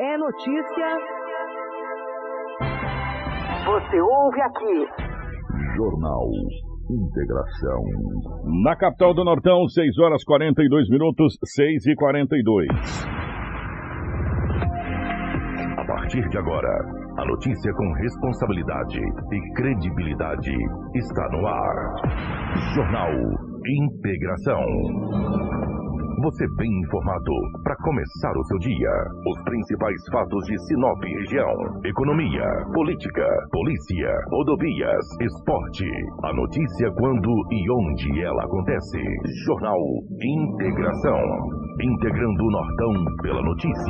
é notícia. Você ouve aqui. Jornal Integração. Na capital do Nortão, 6 horas 42 minutos, 6 e 42. A partir de agora, a notícia com responsabilidade e credibilidade está no ar. Jornal Integração. Você bem informado para começar o seu dia. Os principais fatos de Sinop região: economia, política, polícia, rodovias, esporte. A notícia quando e onde ela acontece. Jornal Integração. Integrando o Nortão pela notícia.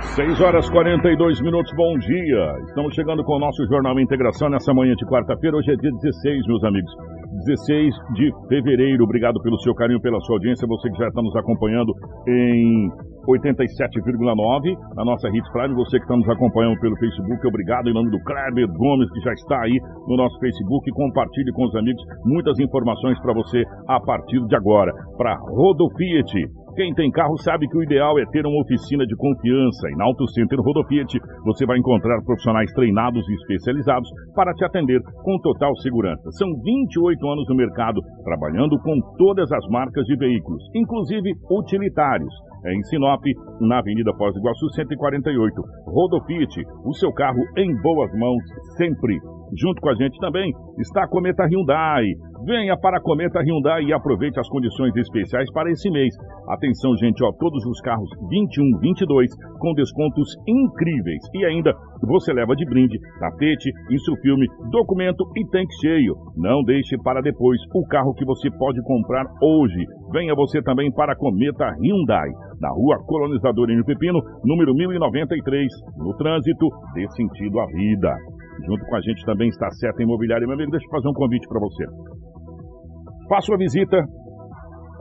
6 horas 42 minutos, bom dia. Estamos chegando com o nosso Jornal Integração nessa manhã de quarta-feira. Hoje é dia 16, meus amigos. 16 de fevereiro. Obrigado pelo seu carinho, pela sua audiência. Você que já está nos acompanhando em 87,9 na nossa Hits Prime. Você que está nos acompanhando pelo Facebook, obrigado em nome do Kleber Gomes, que já está aí no nosso Facebook. Compartilhe com os amigos muitas informações para você a partir de agora. Para Rodo Fiat. Quem tem carro sabe que o ideal é ter uma oficina de confiança. E na Auto Center Rodofiat você vai encontrar profissionais treinados e especializados para te atender com total segurança. São 28 anos no mercado, trabalhando com todas as marcas de veículos, inclusive utilitários. É em Sinop, na Avenida Foz do Iguaçu 148. Rodofiat, o seu carro em boas mãos sempre. Junto com a gente também está a Cometa Hyundai. Venha para a Cometa Hyundai e aproveite as condições especiais para esse mês. Atenção, gente, ó, todos os carros 21, 22 com descontos incríveis. E ainda você leva de brinde tapete, isso filme, documento e tanque cheio. Não deixe para depois o carro que você pode comprar hoje. Venha você também para a Cometa Hyundai, na rua Colonizador em Pepino, número 1093, no trânsito, dê sentido à vida. Junto com a gente também está a Seta Imobiliária. Meu amigo, deixa eu fazer um convite para você. Faça uma visita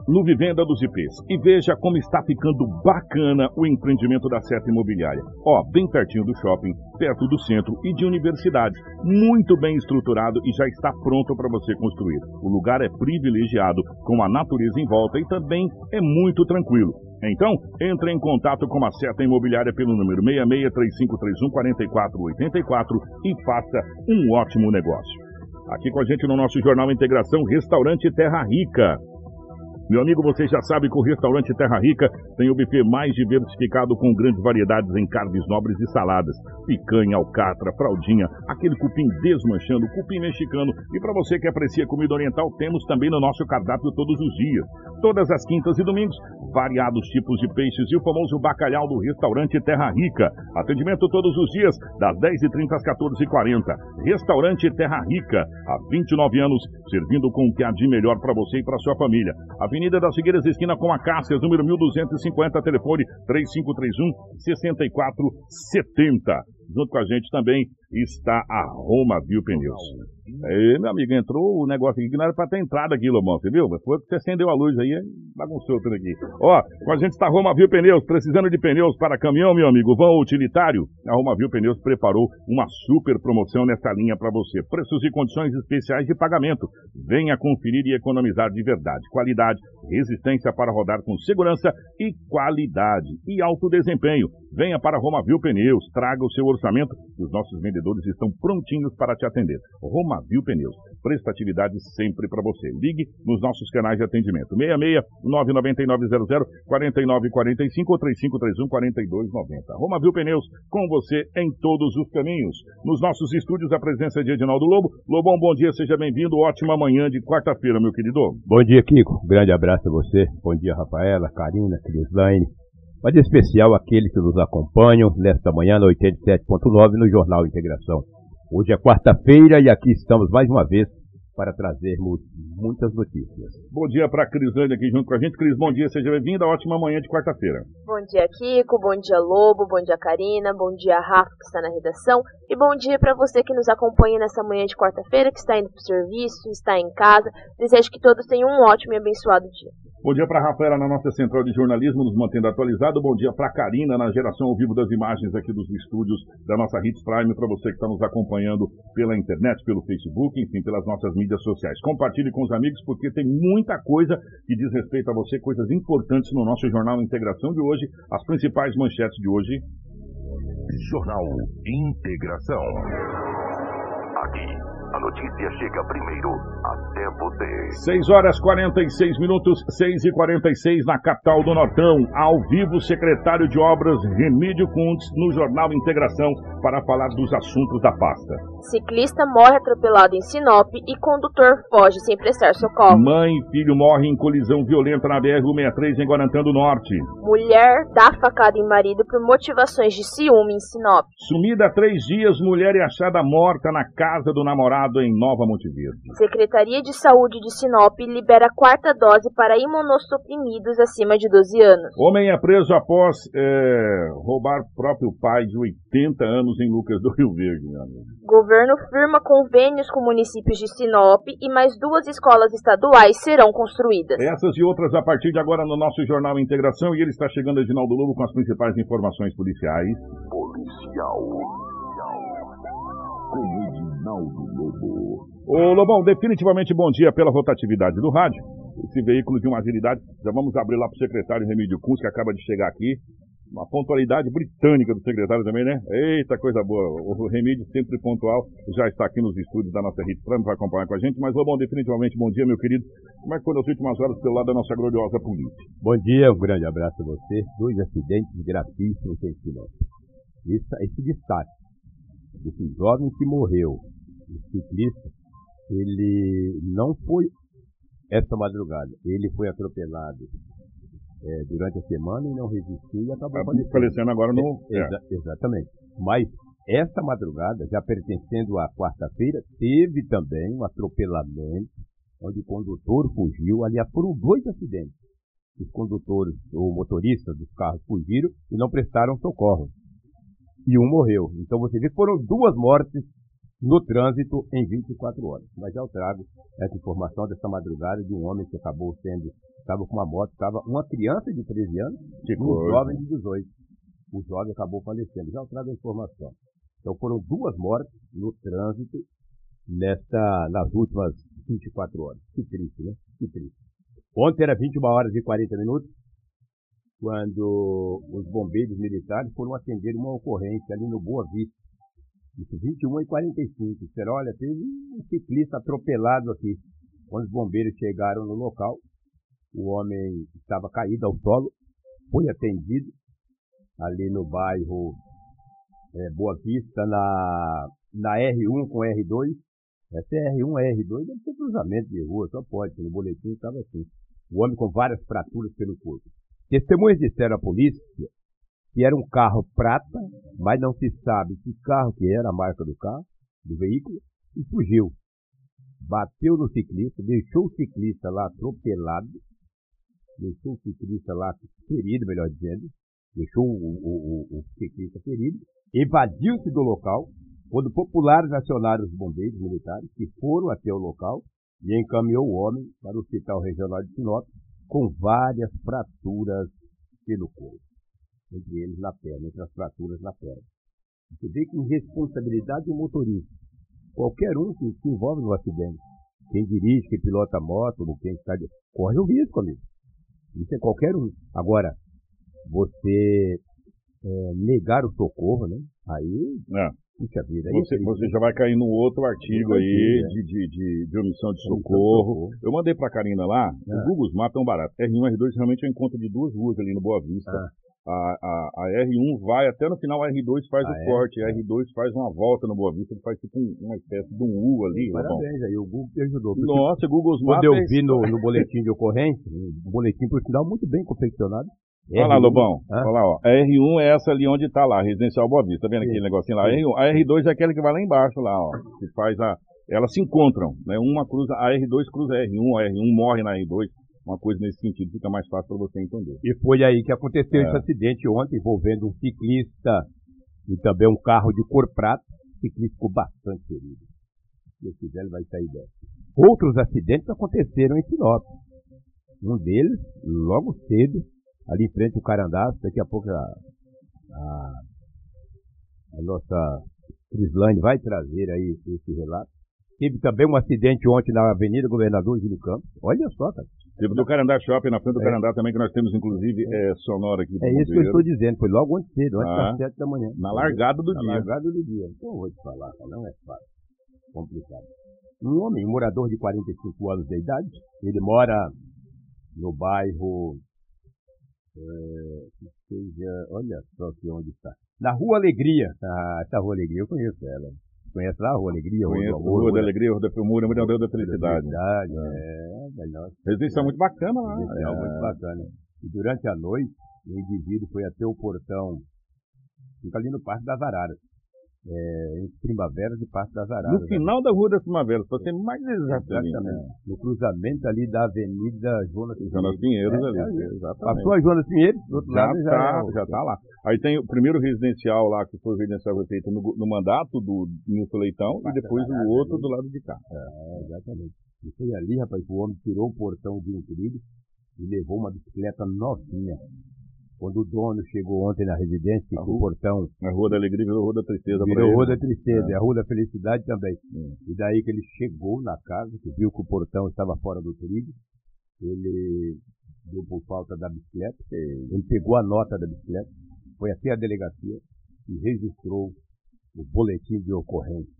no Vivenda dos IPs e veja como está ficando bacana o empreendimento da Seta Imobiliária. Ó, bem pertinho do shopping, perto do centro e de universidades. Muito bem estruturado e já está pronto para você construir. O lugar é privilegiado, com a natureza em volta e também é muito tranquilo. Então, entre em contato com a Seta Imobiliária pelo número 6635314484 e faça um ótimo negócio. Aqui com a gente no nosso Jornal Integração, Restaurante Terra Rica. Meu amigo, você já sabe que o restaurante Terra Rica tem o buffet mais diversificado com grandes variedades em carnes nobres e saladas. Picanha, alcatra, fraldinha, aquele cupim desmanchando, cupim mexicano. E para você que aprecia comida oriental, temos também no nosso cardápio todos os dias. Todas as quintas e domingos, variados tipos de peixes e o famoso bacalhau do restaurante Terra Rica. Atendimento todos os dias, das 10h30 às 14h40. Restaurante Terra Rica, há 29 anos, servindo com o que há de melhor para você e para sua família. Avenida das Figueiras, esquina com a Cássias, número 1250, telefone 3531 6470. Junto com a gente também está a Roma Viu Pneus. Aí, meu amigo, entrou o negócio aqui que não era pra ter entrado aqui, Lomão, você viu? Foi que você acendeu a luz aí, bagunçou tudo aqui. Ó, com a gente está a Roma Viu Pneus, precisando de pneus para caminhão, meu amigo, vão utilitário? A Roma Viu Pneus preparou uma super promoção nessa linha para você. Preços e condições especiais de pagamento. Venha conferir e economizar de verdade. Qualidade, resistência para rodar com segurança e qualidade. E alto desempenho. Venha para Roma Viu Pneus, traga o seu orçamento. Os nossos vendedores estão prontinhos para te atender. Roma Viu Pneus. Prestatividade sempre para você. Ligue nos nossos canais de atendimento. 66 99900 4945 ou 3531 4290. Roma Viu Pneus, com você em todos os caminhos. Nos nossos estúdios, a presença de Edinaldo Lobo. Lobão, bom dia, seja bem-vindo. Ótima manhã de quarta-feira, meu querido. Bom dia, Kiko. Grande abraço a você. Bom dia, Rafaela, Karina, Crislaine. Mas em especial aqueles que nos acompanham nesta manhã na 87.9 no Jornal Integração. Hoje é quarta-feira e aqui estamos mais uma vez para trazermos muitas notícias. Bom dia para a Crislane aqui junto com a gente. Cris, bom dia, seja bem-vinda. Ótima manhã de quarta-feira. Bom dia, Kiko. Bom dia, Lobo. Bom dia, Karina. Bom dia, Rafa, que está na redação. E bom dia para você que nos acompanha nessa manhã de quarta-feira, que está indo para o serviço, está em casa. Desejo que todos tenham um ótimo e abençoado dia. Bom dia para a Rafaela na nossa central de jornalismo, nos mantendo atualizado. Bom dia para a Karina na geração ao vivo das imagens aqui dos estúdios da nossa Hits Prime. Para você que está nos acompanhando pela internet, pelo Facebook, enfim, pelas nossas mídias sociais. Compartilhe com os amigos porque tem muita coisa que diz respeito a você, coisas importantes no nosso Jornal Integração de hoje. As principais manchetes de hoje. Jornal Integração. Aqui a notícia chega primeiro até você. 6 horas 46 minutos, 6 e 46 na capital do Nortão. Ao vivo, secretário de Obras Remídio Kuntz no Jornal Integração para falar dos assuntos da pasta. Ciclista morre atropelado em Sinop e condutor foge sem prestar socorro. Mãe e filho morrem em colisão violenta na BR-163 em Guarantã do Norte. Mulher dá facada em marido por motivações de ciúme em Sinop. Sumida há três dias, mulher é achada morta na casa do namorado em Nova Montevideo. Secretaria de Saúde de Sinop libera quarta dose para imunossuprimidos acima de 12 anos. Homem é preso após é, roubar próprio pai de 80 anos em Lucas do Rio Verde. Governo firma convênios com municípios de Sinop e mais duas escolas estaduais serão construídas. Essas e outras a partir de agora no nosso Jornal Integração e ele está chegando, Edinaldo Lobo, com as principais informações policiais. Policial com Edinaldo Lobo. Ô Lobão, definitivamente bom dia pela rotatividade do rádio. Esse veículo de uma agilidade, já vamos abrir lá para o secretário Remídio Kunz, que acaba de chegar aqui. Uma pontualidade britânica do secretário também, né? Eita, coisa boa. O Remídio, sempre pontual, já está aqui nos estúdios da nossa Rede Prime, vai acompanhar com a gente. Mas, Lobão, definitivamente bom dia, meu querido. Como é que foram as últimas horas pelo lado da nossa gloriosa polícia? Bom dia, um grande abraço a você. Dois acidentes gravíssimos em Sinop. Esse, esse destaque esse jovem que morreu, ciclista, ele não foi essa madrugada. Ele foi atropelado é, durante a semana e não resistiu e acabou falecendo. falecendo agora no. É, exa- exatamente. Mas essa madrugada, já pertencendo à quarta-feira, teve também um atropelamento onde o condutor fugiu. Aliás, foram dois acidentes. Os condutores, ou motoristas dos carros fugiram e não prestaram socorro. E um morreu. Então você vê que foram duas mortes no trânsito em 24 horas. Mas já eu trago essa informação dessa madrugada de um homem que acabou sendo, estava com uma moto, estava uma criança de 13 anos e um jovem de 18. O jovem acabou falecendo. Já eu trago a informação. Então foram duas mortes no trânsito nesta, nas últimas 24 horas. Que triste, né? Que triste. Ontem era 21 horas e 40 minutos, quando os bombeiros militares foram atender uma ocorrência ali no Boa Vista. Isso, 21 e 45. Disseram, olha, teve um ciclista atropelado aqui. Quando os bombeiros chegaram no local, o homem estava caído ao solo, foi atendido ali no bairro é, Boa Vista, na, na R1 com R2. Essa é R1, é R2, deve ser cruzamento de rua, só pode, no boletim estava assim. O homem com várias fraturas pelo corpo. Testemunhas disseram à polícia que era um carro prata, mas não se sabe que carro que era, a marca do carro, do veículo, e fugiu. Bateu no ciclista, deixou o ciclista lá atropelado, deixou o ciclista lá ferido, melhor dizendo, deixou o, o- o- o ciclista ferido, evadiu-se do local, quando populares acionaram os bombeiros militares, que foram até o local e encaminhou o homem para o Hospital Regional de Sinop, com várias fraturas pelo corpo, entre eles na perna, entre as fraturas na perna. Você vê que irresponsabilidade do motorista, qualquer um que se envolve no acidente, quem dirige, quem pilota moto, ou quem está de... corre o risco, amigo. Isso é qualquer um. Agora, você é, negar o socorro, né? Aí, É. puxa vida. aí Você, é você já vai cair num outro artigo aí é. de, de, de, de omissão de Omissão de socorro. Eu mandei pra Karina lá, É. o Google Maps é um barato. R1 e R2 realmente é um encontro de duas ruas ali no Boa Vista. A, a, a R1 vai até no final, a R2 faz Ah, o é? corte, a R2 faz uma volta no Boa Vista, ele faz tipo um- uma espécie de um U ali. Parabéns aí, o Google ajudou. Nossa, Google Maps. Quando eu é- vi no, no boletim de ocorrência, um boletim, por sinal, muito bem confeccionado. Olha lá, R1, Lobão. Hã? Olha lá, ó. A R1 é essa ali onde tá lá, Residencial Boa Vista. Tá vendo Sim. aquele negocinho lá? A R1, a R2 é aquela que vai lá embaixo lá, ó. Que faz a. Elas se encontram, né? Uma cruza, a R2 cruza a R1, a R1 morre na R2. Uma coisa nesse sentido fica mais fácil para você entender. E foi aí que aconteceu É. esse acidente ontem, envolvendo um ciclista e também um carro de cor prata. O ciclista ficou bastante ferido. Se Deus quiser, ele vai sair dessa. Outros acidentes aconteceram em Sinop. Um deles, logo cedo, ali em frente ao Carandá, daqui a pouco a, a, a nossa Crislane vai trazer aí esse relato. Teve também um acidente ontem na Avenida Governador Júlio Campos. Olha só, cara. Teve do Carandá Shopping, na frente do É. Carandá também, que nós temos, inclusive, é, sonora aqui. É isso que eu estou dizendo. Foi logo ontem cedo, antes Ah. das sete da manhã. Na largada do Na dia. largada do dia. Então eu vou te falar, não é fácil. Complicado. Um homem, um morador de 45 anos de idade, ele mora no bairro. é, que seja, olha só que onde está. Na Rua Alegria. Ah, essa Rua Alegria, eu conheço ela. Conhece lá a Rua Alegria? Rua Conheço Amor, Rua da Alegria, Rua da Filmura, Rua da- da Felicidade. Felicidade, é, melhor. Residência muito bacana lá. Residencial É. muito bacana. E durante a noite, o indivíduo foi até o portão, fica ali no Parque das Araras. É, entre Primavera e Parque das Araras. No final da Rua da Primavera, para ser mais exato. ali, Exatamente. né? No cruzamento ali da Avenida Jonas Jonas Pinheiros É, ali. é, é. Exatamente. Passou a Jonas Pinheiros, do outro Já lado já, tá, é já tá lá. Aí tem o primeiro residencial lá, que foi o residencial feito no, no mandato do Nilson Leitão, e depois o outro do lado de cá. É, exatamente. E foi ali, rapaz, que o homem tirou o portão de um trilho e levou uma bicicleta novinha. Quando o dono chegou ontem na residência, que o portão Na Rua da Alegria virou Rua da Tristeza. Virou. Rua da Tristeza, É. e a Rua da Felicidade também. Hum. E daí que ele chegou na casa, que viu que o portão estava fora do trilho, ele deu por falta da bicicleta, ele pegou a nota da bicicleta, foi até a delegacia e registrou o boletim de ocorrência.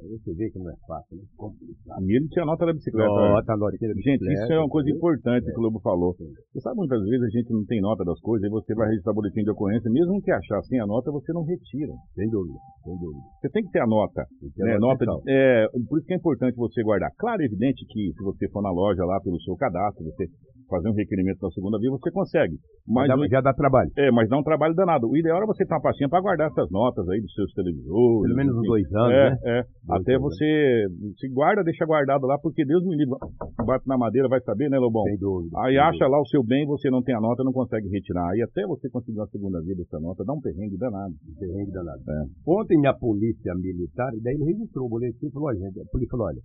Aí você vê que não é fácil, né? Complicado. E ele tinha nota da bicicleta. né? Nota, notinha da Gente, bicicleta. isso é uma coisa importante que o Lobo falou. Você sabe, muitas vezes a gente não tem nota das coisas, aí você vai registrar boletim de ocorrência, mesmo que achar sem a nota, você não retira. Sem dúvida, sem dúvida. Você tem que ter a nota. Tem que ter né? a nota fiscal. de- é, por isso que é importante você guardar. Claro, é evidente que se você for na loja lá pelo seu cadastro, você fazer um requerimento da segunda via, você consegue. Mas, já, o- já dá trabalho. é, mas dá um trabalho danado. O ideal é você ter uma pastinha para guardar essas notas aí dos seus televisores. Pelo menos uns dois anos, é, né? É, Até anos. você se guarda, deixa guardado lá, porque Deus me livre. Bate na madeira, vai saber, né, Lobão? Sem dúvida. Aí sem acha lá o seu bem, você não tem a nota, não consegue retirar. Aí até você conseguir uma segunda via dessa nota, dá um perrengue danado. Perrengue danado. É. Ontem a polícia militar, daí ele registrou o boletim e falou, olha, gente, a polícia falou, olha,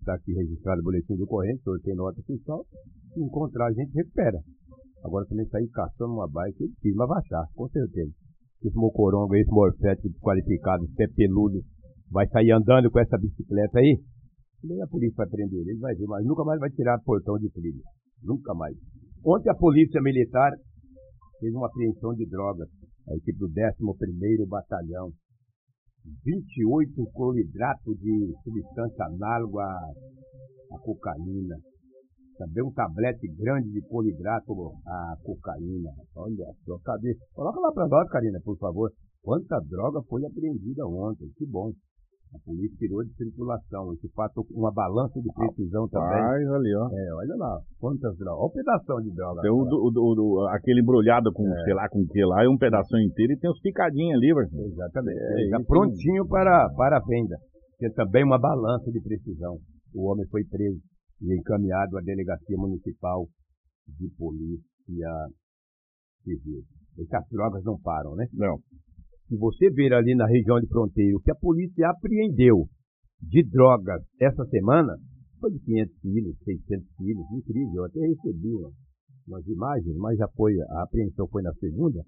está aqui registrado o boletim do corrente, o senhor tem nota fiscal, se encontrar a gente recupera. Agora também sair caçando uma bike, ele quis, mas vai achar, com certeza. Esse mocorongo, esse morfético desqualificado, esse pé peludo, vai sair andando com essa bicicleta aí, nem a polícia vai prender ele, vai ver, mas nunca mais vai tirar portão de trilho. Nunca mais. Ontem a polícia militar fez uma apreensão de drogas, a equipe do 11º Batalhão. 28 cloridrato de substância análoga à, cocaína. Também um tablete grande de cloridrato à cocaína. Olha só, cadê? Coloca lá pra nós, Karina, por favor. Quanta droga foi apreendida ontem. Que bom. A polícia tirou de circulação. Esse fato, uma balança de precisão também. Mas ali, ó. É, olha lá. Quantas drogas. Olha o pedação de droga. Tem o, do- o do- do- aquele embrulhado com, É. sei lá, com o que lá, é um pedaço inteiro e tem os picadinhos ali, velho. Exatamente. É, Está prontinho para, para a venda. Tem também uma balança de precisão. O homem foi preso e encaminhado à Delegacia Municipal de Polícia Civil. Essas drogas não param, né? Não. Se você ver ali na região de fronteira o que a polícia apreendeu de drogas essa semana, foi de 500 quilos, 600 quilos, incrível. Eu até recebi uma- umas imagens, mas já foi, a apreensão foi na segunda,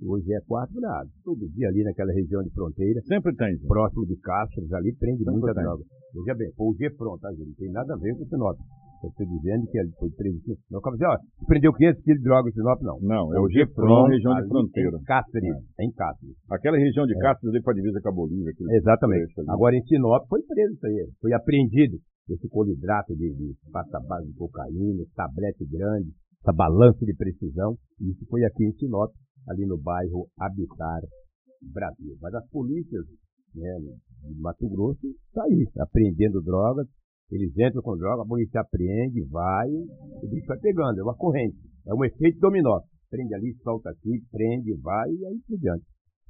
e hoje é quatro graus. Todo dia ali naquela região de fronteira, Sempre tem. gente. próximo de Castros, ali prende Sempre muita tem. droga. Veja bem, foi o Gefron, tá, gente? Não tem nada a ver com o Sinop. Eu estou dizendo que ele foi preso. Não, como dizer, ó, prendeu 500 quilos de droga em Sinop, não. Não, é o Gefron, região de fronteira. Em Cáceres, em Cáceres. Aquela região de Castro ali pra divisa com a Bolívia. Exatamente. Agora em Sinop foi preso isso aí. Foi apreendido esse colidrato de, de pasta base de cocaína, tablete grande, essa balança de precisão. Isso foi aqui em Sinop, ali no bairro Habitar Brasil. Mas as polícias né, de Mato Grosso estão aí, apreendendo drogas. Eles entram com droga, a polícia apreende, vai, o bicho vai pegando, é uma corrente. É um efeito dominó. Prende ali, solta aqui, prende, vai e aí por diante.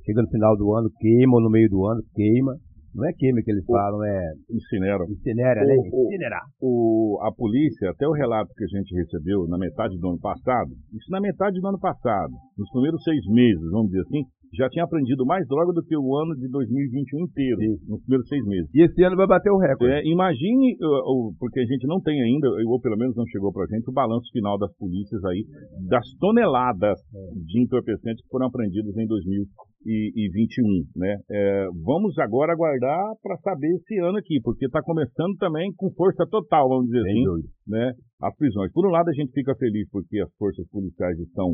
Chega no final do ano, queima, ou no meio do ano, queima. Não é queima que eles falam, é Incineram. incinera, né? Incinerar. O, a polícia, até o relato que a gente recebeu na metade do ano passado, isso na metade do ano passado, nos primeiros seis meses, vamos dizer assim, já tinha aprendido mais droga do que o ano de 2021 inteiro, nos primeiros seis meses. E esse ano vai bater o recorde. É, imagine, porque a gente não tem ainda, ou pelo menos não chegou pra gente, o balanço final das polícias aí, das toneladas de entorpecentes que foram apreendidos em 2021, né? É, vamos agora aguardar para saber esse ano aqui, porque está começando também com força total, vamos dizer Sem assim, dúvida. né? As prisões. Por um lado, a gente fica feliz porque as forças policiais estão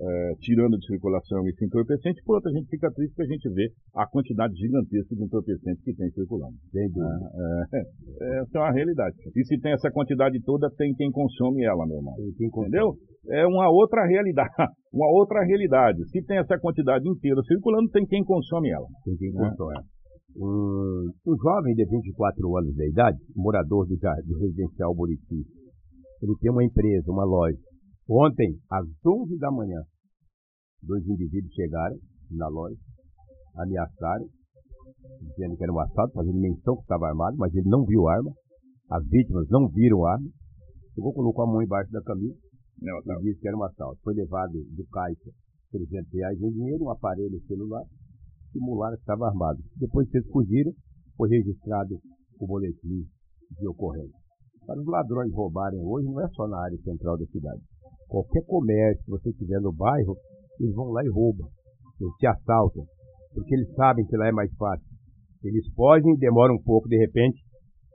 é, tirando de circulação esse entorpecente, por outro, a gente fica triste porque a gente vê a quantidade gigantesca de entorpecentes que tem circulando. Sem dúvida. É, essa é uma realidade. E se tem essa quantidade toda, tem quem consome ela, meu irmão. Tem quem consome. Entendeu? É uma outra realidade. Uma outra realidade. Se tem essa quantidade inteira circulando, tem quem consome ela. Tem quem Né? consome. Um, um jovem de 24 anos de idade, morador do, do residencial Buriti, ele tem uma empresa, uma loja. Ontem, às 11 da manhã, dois indivíduos chegaram na loja, ameaçaram, dizendo que era um assalto, fazendo menção que estava armado, mas ele não viu arma. As vítimas não viram arma. Chegou, colocou a mão embaixo da camisa Não, e disse que era um assalto. Foi levado do caixa 300 reais em dinheiro, um aparelho celular, simularam que estava armado. Depois que eles fugiram, foi registrado o boletim de ocorrência. Para os ladrões roubarem hoje, não é só na área central da cidade. Qualquer comércio que você tiver no bairro, eles vão lá e roubam. Eles te assaltam. Porque eles sabem que lá é mais fácil. Eles fogem, demoram um pouco, de repente,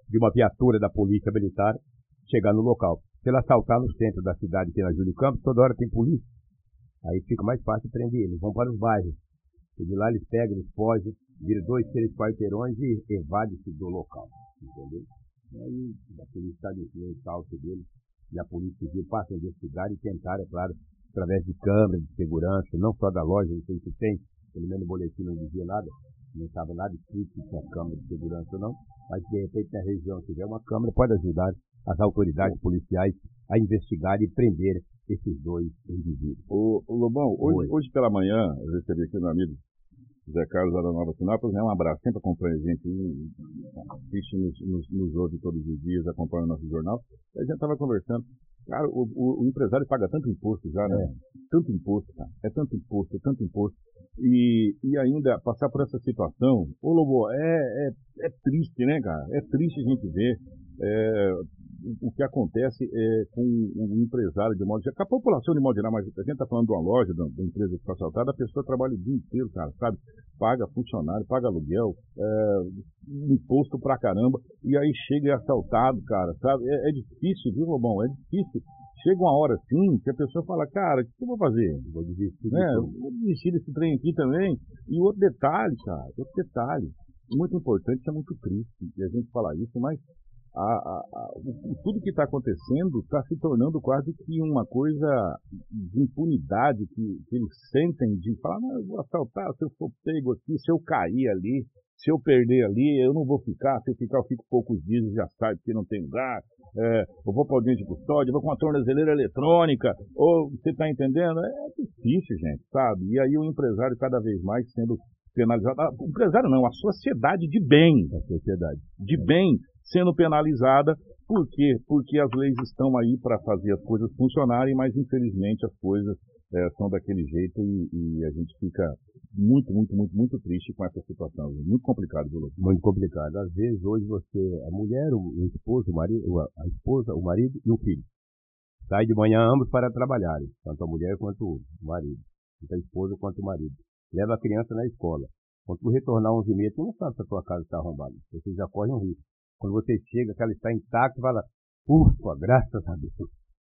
de uma viatura da polícia militar chegar no local. Se ele assaltar no centro da cidade, que é na Júlio Campos, toda hora tem polícia. Aí fica mais fácil prender eles. Vão para os bairros. E de lá eles pegam, eles fogem, viram dois, três quarteirões e evadem-se do local. Entendeu? E aí a polícia está salto deles e a polícia civil passa a investigar e tentar, é claro, através de câmeras de segurança, não só da loja, não sei se tem, pelo menos o boletim não dizia nada, não estava nada escrito se tinha câmera de segurança ou não, mas de repente na região se tiver uma câmera, pode ajudar as autoridades policiais a investigar e prender esses dois indivíduos. O, o Lobão, hoje, hoje pela manhã, eu recebi aqui meu amigo Zé Carlos lá da Nova Sinópolis, né? Um abraço, sempre acompanha a gente, aí, assiste, nos, nos, nos ouve todos os dias, acompanha o nosso jornal. A gente estava conversando. Cara, o, o- o empresário paga tanto imposto já, né? Tanto imposto, cara. É tanto imposto, é tanto imposto. E, e ainda passar por essa situação, ô Lobo, é, é, é triste, né, cara? É triste a gente ver é, o- o que acontece é, com o empresário de modo geral, com a população de modo geral, mas a gente está falando de uma loja, de uma empresa que foi assaltada, a pessoa trabalha o dia inteiro, cara, sabe? Paga funcionário, paga aluguel, é, imposto pra caramba, e aí chega e é assaltado, cara, sabe? É, é difícil, viu, Lobão? É difícil. Chega uma hora assim que a pessoa fala, cara, o que eu vou fazer? Vou desistir, né? Vou desistir desse trem aqui também. E outro detalhe, cara, outro detalhe, muito importante, é muito triste, e a gente falar isso, mas a- a- tudo que está acontecendo está se tornando quase que uma coisa de impunidade que, que eles sentem de falar, não, eu vou assaltar, se eu for pego aqui, se eu cair ali, se eu perder ali, eu não vou ficar, se eu ficar eu fico poucos dias e já sai porque não tem lugar, é, eu vou para o audiência de custódia, eu vou com uma tornozeleira eletrônica, ou você está entendendo? É difícil, gente, sabe? E aí o empresário cada vez mais sendo penalizado, Ah, o empresário não, a sociedade de bem, a sociedade de bem sendo penalizada. Por quê? Porque as leis estão aí para fazer as coisas funcionarem, mas infelizmente as coisas eh, são daquele jeito e, e a gente fica muito, muito, muito, muito triste com essa situação. Muito complicado, viu? Muito complicado. Às vezes, hoje você, a mulher, o esposo, o marido, a esposa, o marido e o filho. Sai de manhã ambos para trabalharem, tanto a mulher quanto o marido, tanto a esposa quanto o marido. Leva a criança na escola. Quando tu retornar 11 h tu não sabe se a tua casa está arrombada. Você já corre um risco. Quando você chega, que ela está intacta, fala, ufa, graças a Deus.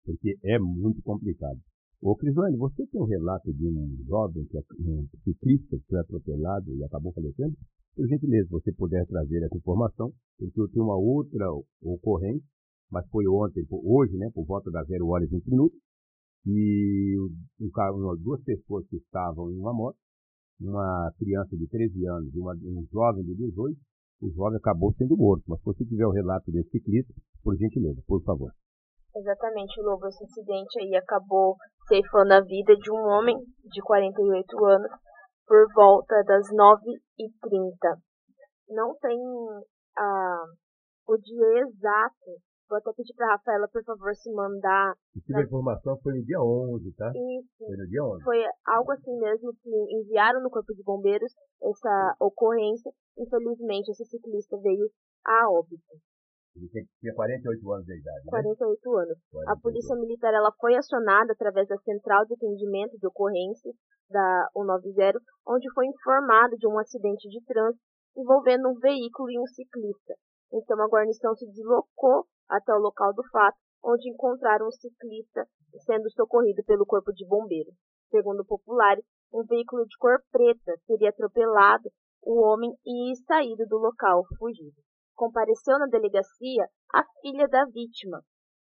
Porque é muito complicado. Ô, Crislane, você tem um relato de um jovem, que é um ciclista que foi atropelado e acabou falecendo? Por gentileza, você puder trazer essa informação, porque eu tenho uma outra ocorrência, mas foi ontem, hoje, né, por volta das 0 horas e 20 minutos, e um carro, duas pessoas que estavam em uma moto, uma criança de 13 anos e uma- um jovem de 18, o jovem acabou sendo morto. Mas se você tiver o relato desse ciclista, por gentileza, por favor. Exatamente, Lobo. Esse acidente aí acabou ceifando a vida de um homem de 48 anos por volta das 9h30. Não tem ah, o dia exato Vou até pedir pra Rafaela, por favor, se mandar. Se tiver informação, foi no dia 11, tá? Isso. Foi no dia 11. Foi algo assim mesmo que enviaram no Corpo de Bombeiros essa ocorrência. Infelizmente, esse ciclista veio a óbito. Ele tinha 48 anos de idade. Né? 48 anos. 48 A Polícia Militar ela foi acionada através da Central de Atendimento de Ocorrências da 190, onde foi informado de um acidente de trânsito envolvendo um veículo e um ciclista. Então a guarnição se deslocou até o local do fato, onde encontraram o ciclista sendo socorrido pelo Corpo de Bombeiros. Segundo populares, um veículo de cor preta teria atropelado o homem e saído do local fugido compareceu na delegacia a filha da vítima,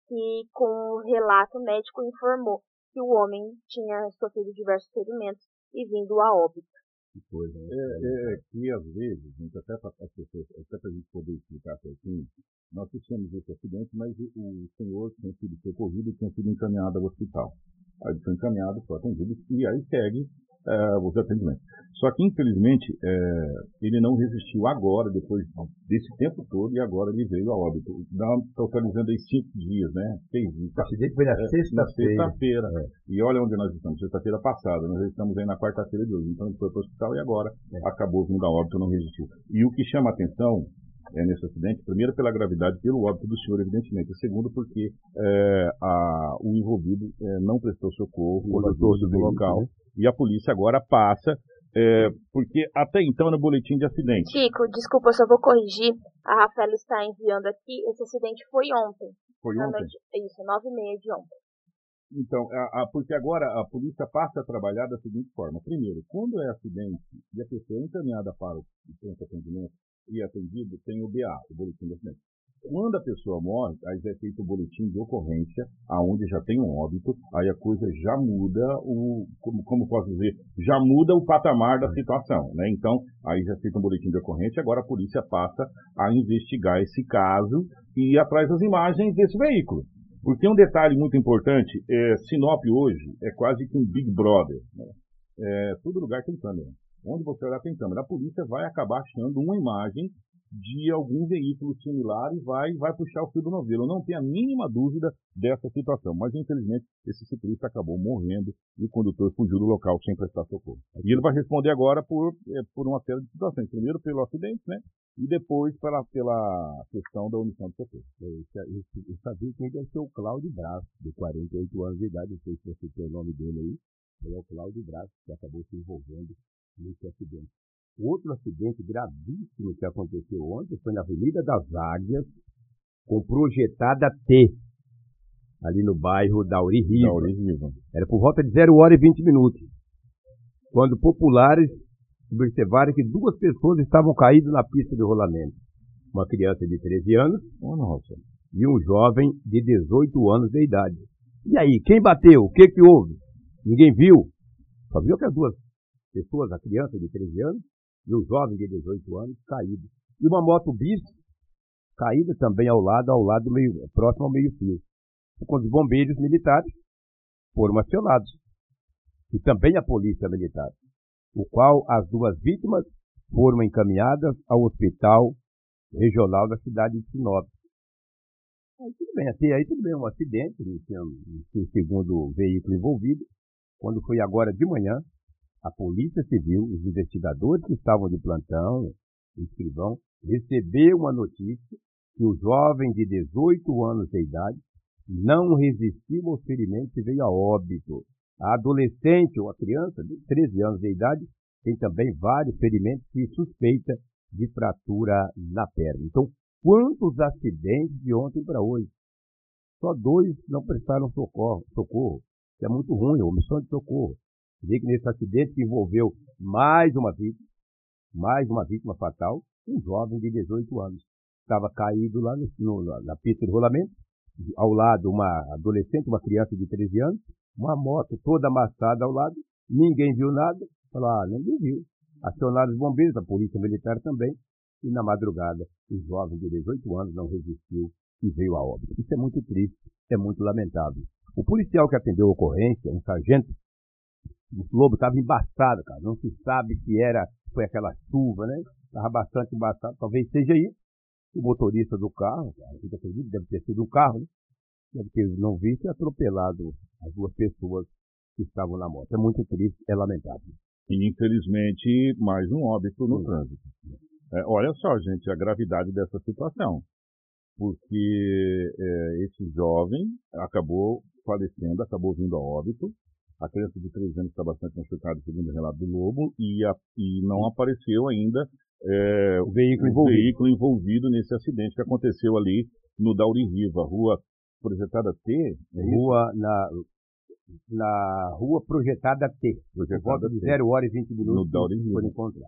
que, com o um relato médico, informou que o homem tinha sofrido diversos ferimentos e vindo a óbito. Que coisa, né? É, é, que às vezes, gente, até para as pessoas, até para a gente poder explicar certinho, nós fizemos esse acidente, mas o senhor tinha sido socorrido e tinha sido encaminhado ao hospital. Aí ele foi encaminhado, foi atendido e aí segue é, os atendimentos. Só que, infelizmente, é, ele não resistiu agora, depois desse tempo todo, e agora ele veio a óbito. Totalizando aí cinco dias, né? Seis dias. Foi na é, sexta-feira. sexta-feira. É. E olha onde nós estamos, sexta-feira passada. Nós estamos aí na quarta-feira de hoje. Então ele foi para o hospital e agora é. acabou vindo a óbito, não resistiu. E o que chama atenção é, nesse acidente, primeiro pela gravidade, pelo óbito do senhor, evidentemente, e segundo porque é, a, o envolvido é, não prestou socorro, o do local, né? e a polícia agora passa, é, porque até então no boletim de acidente. Chico, desculpa, eu só vou corrigir, a Rafaela está enviando aqui, esse acidente foi ontem. Foi ontem? Noite, isso, nove e meia de ontem. Então, a, a, porque agora a polícia passa a trabalhar da seguinte forma. Primeiro, quando é acidente e a pessoa é encaminhada para o centro de atendimento, e atendido tem o BA, o boletim de acidente. Quando a pessoa morre, aí já é feito o boletim de ocorrência, aonde já tem um óbito, aí a coisa já muda o, como, como posso dizer, já muda o patamar da situação, né? Então, aí já é feito um boletim de ocorrência, agora a polícia passa a investigar esse caso e ir atrás das imagens desse veículo. Porque um detalhe muito importante, é, Sinop hoje é quase que um Big Brother. Né? É, todo lugar tem câmera. Onde você olhar tem câmera. A polícia vai acabar achando uma imagem de algum veículo similar e vai, vai puxar o fio do novelo. não tenho a mínima dúvida dessa situação. Mas, infelizmente, esse ciclista acabou morrendo e o condutor fugiu do local sem prestar socorro. E ele vai responder agora por, é, por uma série de situações. Primeiro pelo acidente, né? E depois pela, pela questão da omissão de socorro. Sabia que ele deve ser o Cláudio Braz, de 48 anos de idade. Não sei se você tem o nome dele aí. é o Cláudio Braz, que acabou se envolvendo nesse acidente. Outro acidente gravíssimo que aconteceu ontem foi na Avenida das Águias, com projetada T, ali no bairro da Riva. Era por volta de 0 hora e 20 minutos. Quando populares observaram que duas pessoas estavam caídas na pista de rolamento. Uma criança de 13 anos oh, e um jovem de 18 anos de idade. E aí, quem bateu? O que que houve? Ninguém viu. Só viu que as duas pessoas, a criança de 13 anos e o jovem de 18 anos, caídos. E uma moto bis caída também ao lado, ao lado meio, próximo ao meio-fio. Quando os bombeiros militares foram acionados. E também a polícia militar, o qual as duas vítimas foram encaminhadas ao hospital regional da cidade de Sinop. Aí tudo bem, até aí tudo bem, um acidente, não tinha um segundo veículo envolvido. Quando foi agora de manhã, a Polícia Civil, os investigadores que estavam de plantão, o escrivão, recebeu uma notícia que o jovem de 18 anos de idade não resistiu aos ferimentos e veio a óbito. A adolescente ou a criança de 13 anos de idade tem também vários ferimentos e suspeita de fratura na perna. Então, quantos acidentes de ontem para hoje? Só dois não prestaram socorro, socorro. Isso é muito ruim, omissão de socorro. Vê que nesse acidente que envolveu mais uma vítima, mais uma vítima fatal, um jovem de 18 anos. Estava caído lá no, no, na pista de rolamento, ao lado uma adolescente, uma criança de 13 anos, uma moto toda amassada ao lado, ninguém viu nada, falou, ah, ninguém viu. Acionaram os bombeiros, a polícia militar também, e na madrugada o jovem de 18 anos não resistiu e veio a óbito. Isso é muito triste, é muito lamentável. O policial que atendeu a ocorrência, um sargento, o lobo estava embaçado, cara. Não se sabe se era, foi aquela chuva, né? Estava bastante embaçado. Talvez seja isso. o motorista do carro, a gente acredita, deve ter sido o carro, né? deve ter não visto e atropelado as duas pessoas que estavam na moto. É muito triste, é lamentável. E, infelizmente, mais um óbito no Sim. trânsito. É, olha só, gente, a gravidade dessa situação. Porque é, esse jovem acabou falecendo, acabou vindo a óbito. A criança de 3 anos está bastante machucada, segundo o relato do Lobo, e, a- e não apareceu ainda é, O veículo o envolvido. veículo envolvido nesse acidente que aconteceu ali no Dauri Riva, rua projetada T, é? Rua na, na rua projetada T. Projetada de T. 0 horas e 20 minutos. No Dauri Riva.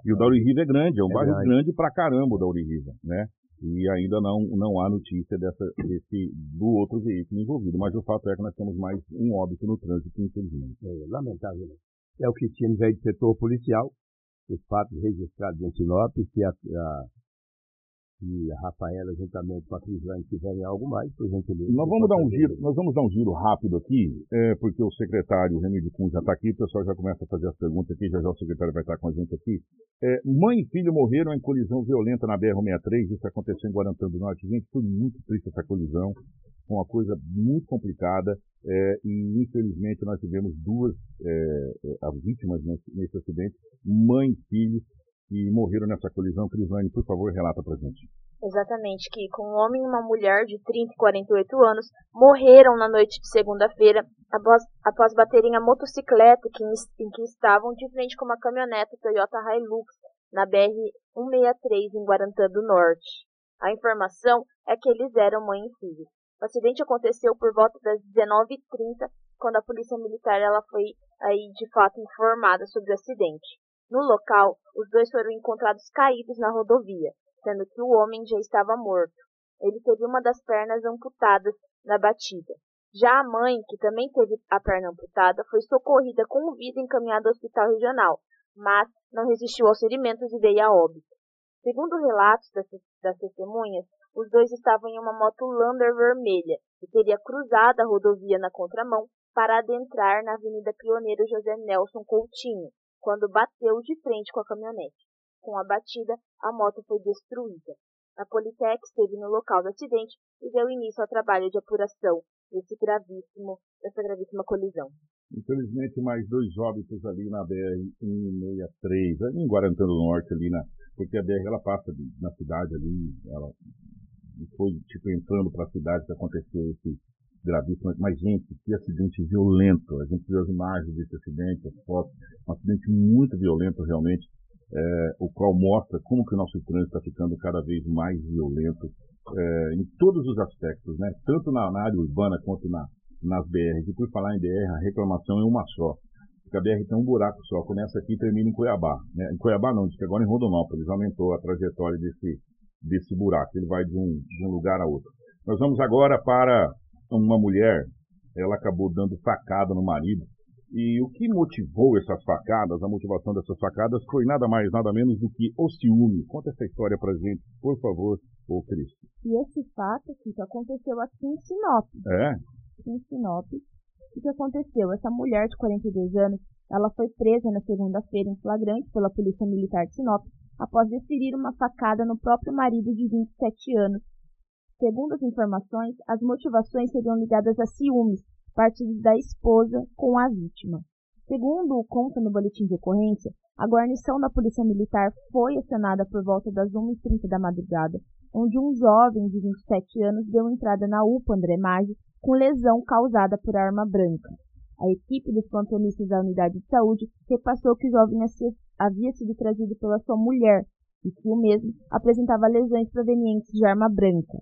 E o Dauri Riva é grande, é um É bairro grande. grande pra caramba o Dauri Riva, né? E ainda não, não há notícia dessa, desse, do outro veículo envolvido. Mas o fato é que nós temos mais um óbito no trânsito, infelizmente. É, lamentável. É o que tínhamos aí de setor policial, os fatos registrados em Sinop, que a, a, que a Rafaela, juntamente com a Crislane, tiverem algo mais, por gentileza. Nós vamos dar um giro, nós vamos dar um giro rápido aqui, é, porque o secretário Remídio Cunha já está aqui, o pessoal já começa a fazer as perguntas aqui, já já o secretário vai estar com a gente aqui. É, mãe e filho morreram em colisão violenta na BR-163, isso aconteceu em Guarantã do Norte. Gente, foi muito triste essa colisão, foi uma coisa muito complicada, é, e infelizmente nós tivemos duas é, é, as vítimas nesse, nesse acidente, mãe e filho, que morreram nessa colisão. Crislane, por favor, relata pra gente. Exatamente, que um homem e uma mulher de 30 e 48 anos morreram na noite de segunda-feira após, após baterem a motocicleta que, em que estavam de frente com uma caminhonete Toyota Hilux na BR-163 em Guarantã do Norte. A informação é que eles eram mãe e filho. O acidente aconteceu por volta das 19h30, quando a polícia militar ela foi aí de fato informada sobre o acidente. No local, os dois foram encontrados caídos na rodovia, sendo que o homem já estava morto. Ele teve uma das pernas amputadas na batida. Já a mãe, que também teve a perna amputada, foi socorrida com vida e encaminhada ao hospital regional, mas não resistiu aos ferimentos e veio a óbito. Segundo relatos das, das testemunhas, os dois estavam em uma moto Lander vermelha e teria cruzado a rodovia na contramão para adentrar na Avenida Pioneiro José Nelson Coutinho, quando bateu de frente com a caminhonete. Com a batida, a moto foi destruída. A Politec esteve no local do acidente e deu início ao trabalho de apuração desse gravíssimo, dessa gravíssima colisão. Infelizmente, mais dois óbitos ali na BR-163, ali em Guarantã do Norte, ali na, porque a BR ela passa na cidade ali, ela foi tipo entrando para a cidade que aconteceu esse gravíssimo. Mas, gente, que acidente violento. A gente viu as imagens desse acidente, as fotos, um acidente muito violento realmente, é, o qual mostra como que o nosso trânsito está ficando cada vez mais violento é, em todos os aspectos, né? Tanto na, na área urbana quanto na, nas BRs. E por falar em BR, a reclamação é uma só. Porque a BR tem um buraco só, começa aqui e termina em Cuiabá. Né? Em Cuiabá não, diz que agora em Rondonópolis aumentou a trajetória desse, desse buraco. Ele vai de um, de um lugar a outro. Nós vamos agora para uma mulher, ela acabou dando facada no marido. E o que motivou essas facadas, a motivação dessas facadas, foi nada mais, nada menos do que o ciúme. Conta essa história pra gente, por favor, ô Cristo. E esse fato que aconteceu aqui em Sinop, É? aqui em Sinop, o que aconteceu? Essa mulher de 42 anos, ela foi presa na segunda-feira em flagrante pela Polícia Militar de Sinop após desferir uma facada no próprio marido de 27 anos. Segundo as informações, as motivações seriam ligadas a ciúmes, partidos da esposa com a vítima. Segundo conta no boletim de ocorrência, a guarnição da Polícia Militar foi acionada por volta das 1h30 da madrugada, onde um jovem de 27 anos deu entrada na UPA André Maggi com lesão causada por arma branca. A equipe dos plantonistas da unidade de saúde repassou que o jovem havia sido trazido pela sua mulher e que o mesmo apresentava lesões provenientes de arma branca.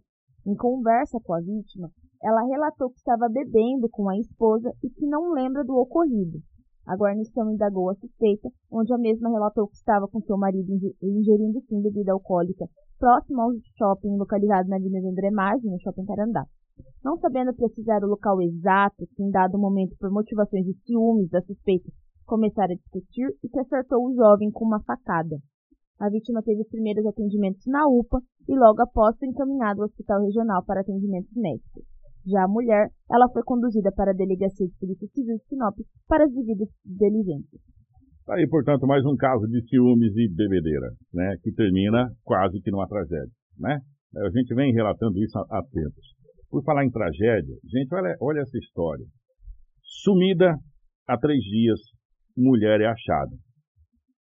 Em conversa com a vítima, ela relatou que estava bebendo com a esposa e que não lembra do ocorrido. A guarnição indagou a suspeita, onde a mesma relatou que estava com seu marido ingerindo sim bebida alcoólica próximo ao shopping localizado na Avenida André Maggi, no Shopping Carandá. Não sabendo precisar o local exato, que em dado momento por motivações de ciúmes da suspeita começaram a discutir e que acertou o jovem com uma facada. A vítima teve os primeiros atendimentos na UPA e logo após foi encaminhada ao Hospital Regional para atendimentos médicos. Já a mulher, ela foi conduzida para a Delegacia de Polícia Civil de Sinop para as devidas diligências. Tá aí, portanto, mais um caso de ciúmes e bebedeira, né? Que termina quase que numa tragédia, né? A gente vem relatando isso há, tempos. Por falar em tragédia, gente, olha, olha essa história. Sumida há três dias, mulher é achada.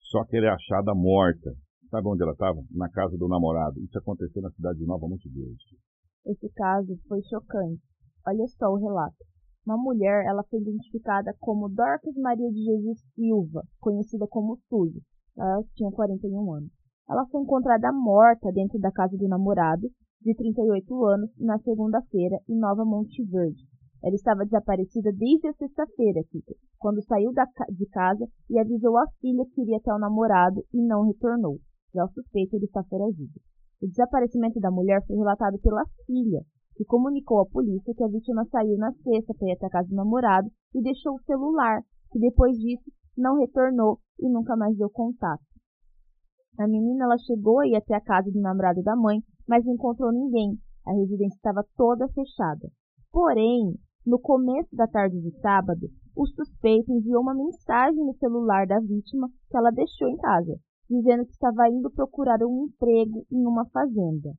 Só que ela é achada morta. Sabe onde ela estava? Na casa do namorado. Isso aconteceu na cidade de Nova Monte Verde. Esse caso foi chocante. Olha só o relato. Uma mulher, ela foi identificada como Dorcas Maria de Jesus Silva, conhecida como Suzy. Ela tinha 41 anos. Ela foi encontrada morta dentro da casa do namorado, de 38 anos, na segunda-feira, em Nova Monte Verde. Ela estava desaparecida desde a sexta-feira, quando saiu de casa e avisou a filha que iria até o namorado e não retornou. Já o suspeito ele está foragido. O desaparecimento da mulher foi relatado pela filha, que comunicou à polícia que a vítima saiu na sexta para ir até a casa do namorado e deixou o celular, que depois disso não retornou e nunca mais deu contato. A menina ela chegou a ir até a casa do namorado da mãe, mas não encontrou ninguém. A residência estava toda fechada. Porém, no começo da tarde de sábado, o suspeito enviou uma mensagem no celular da vítima que ela deixou em casa, dizendo que estava indo procurar um emprego em uma fazenda.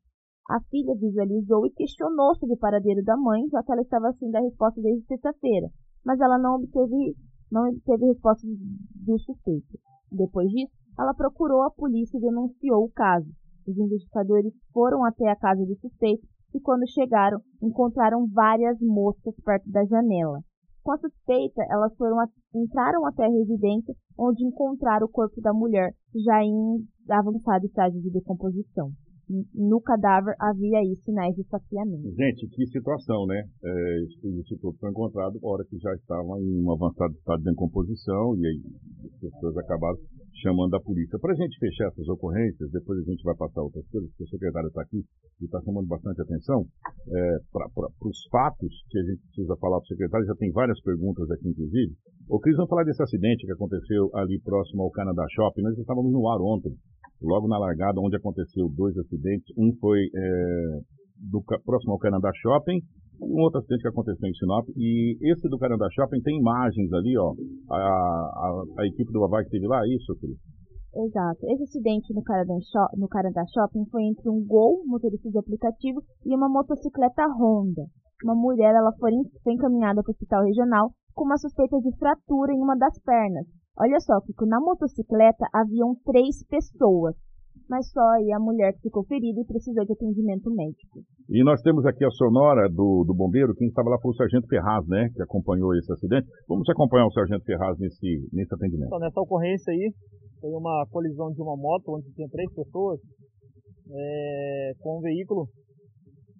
A filha visualizou e questionou sobre o paradeiro da mãe, já que ela estava sem dar resposta desde sexta-feira, mas ela não obteve, não obteve resposta do suspeito. Depois disso, ela procurou a polícia e denunciou o caso. Os investigadores foram até a casa do suspeito e, quando chegaram, encontraram várias moscas perto da janela. Com a suspeita, elas foram entraram até a residência, onde encontraram o corpo da mulher, já em avançado estágio de decomposição no cadáver havia aí sinais de saciamento. Gente, que situação, né? É, isso tudo foi encontrado hora que já estava em um avançado estado de decomposição e aí as pessoas acabaram chamando a polícia. Para a gente fechar essas ocorrências, depois a gente vai passar outras coisas, porque o secretário está aqui e está chamando bastante atenção é, para os fatos que a gente precisa falar para o secretário. Já tem várias perguntas aqui, inclusive. O Cris, vamos falar desse acidente que aconteceu ali próximo ao Canadá Shopping. Nós estávamos no ar ontem logo na largada, onde aconteceu dois acidentes. Um foi é, do, próximo ao Canadá Shopping, um outro acidente que aconteceu em Sinop. E esse do Canadá Shopping tem imagens ali, ó. A, a, a equipe do Havaí que esteve lá, é isso, Cris? Exato. Esse acidente no Canadá, no Shopping foi entre um Gol, motorista de aplicativo, e uma motocicleta Honda. Uma mulher ela foi, foi encaminhada para o hospital regional com uma suspeita de fratura em uma das pernas. Olha só, Kiko, na motocicleta haviam três pessoas, mas só aí a mulher que ficou ferida e precisou de atendimento médico. E nós temos aqui a sonora do, do bombeiro, quem estava lá foi o Sargento Ferraz, né, que acompanhou esse acidente. Vamos acompanhar o Sargento Ferraz nesse, nesse atendimento. Então, nessa ocorrência aí, foi uma colisão de uma moto, onde tinha três pessoas, é, com um veículo,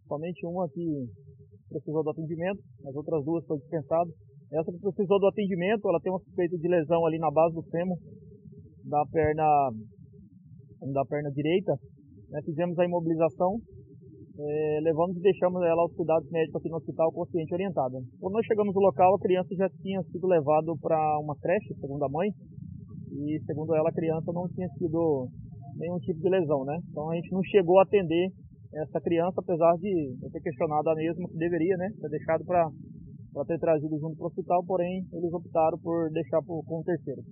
somente uma que precisou do atendimento, as outras duas foram dispensadas. Essa que precisou do atendimento, ela tem uma suspeita de lesão ali na base do fêmur da perna da perna direita. Né? Fizemos a imobilização, é, levamos e deixamos ela aos cuidados médicos aqui no hospital consciente orientada. Quando nós chegamos no local, a criança já tinha sido levada para uma creche, segundo a mãe, e segundo ela, a criança não tinha sido nenhum tipo de lesão, né? Então a gente não chegou a atender essa criança, apesar de eu ter questionado a mesma que deveria, né? Ter deixado para ter trazido junto para o hospital, porém eles optaram por deixar com o terceiro.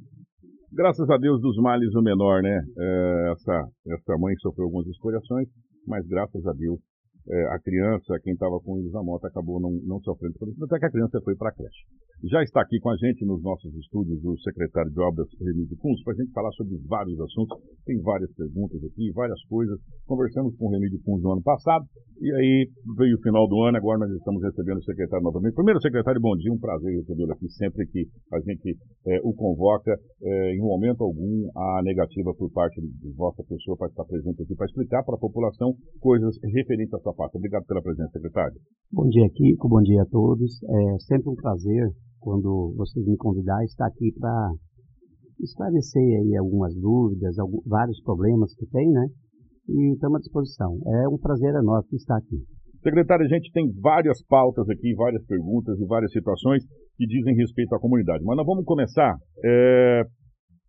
Graças a Deus dos males o menor, né? É, essa, essa mãe sofreu algumas escoriações, mas graças a Deus é, a criança, quem estava com eles na moto, acabou não, não sofrendo por até que a criança foi para a creche. Já está aqui com a gente nos nossos estúdios o secretário de Obras, Remídio Kunz, para a gente falar sobre vários assuntos. Tem várias perguntas aqui, várias coisas. Conversamos com o Remídio Kunz no ano passado, e aí veio o final do ano, agora nós estamos recebendo o secretário novamente. Primeiro, secretário, bom dia, um prazer recebê-lo aqui sempre que a gente é, o convoca. É, em momento algum, a negativa por parte de vossa pessoa para estar presente aqui, para explicar para a população coisas referentes à sua parte. Obrigado pela presença, secretário. Bom dia, Kiko. Bom dia a todos. É sempre um prazer, quando vocês me convidar, estar aqui para esclarecer aí algumas dúvidas, alguns, vários problemas que tem, né? E estamos à disposição. É um prazer enorme estar aqui. Secretário, a gente tem várias pautas aqui, várias perguntas e várias situações que dizem respeito à comunidade. Mas nós vamos começar é,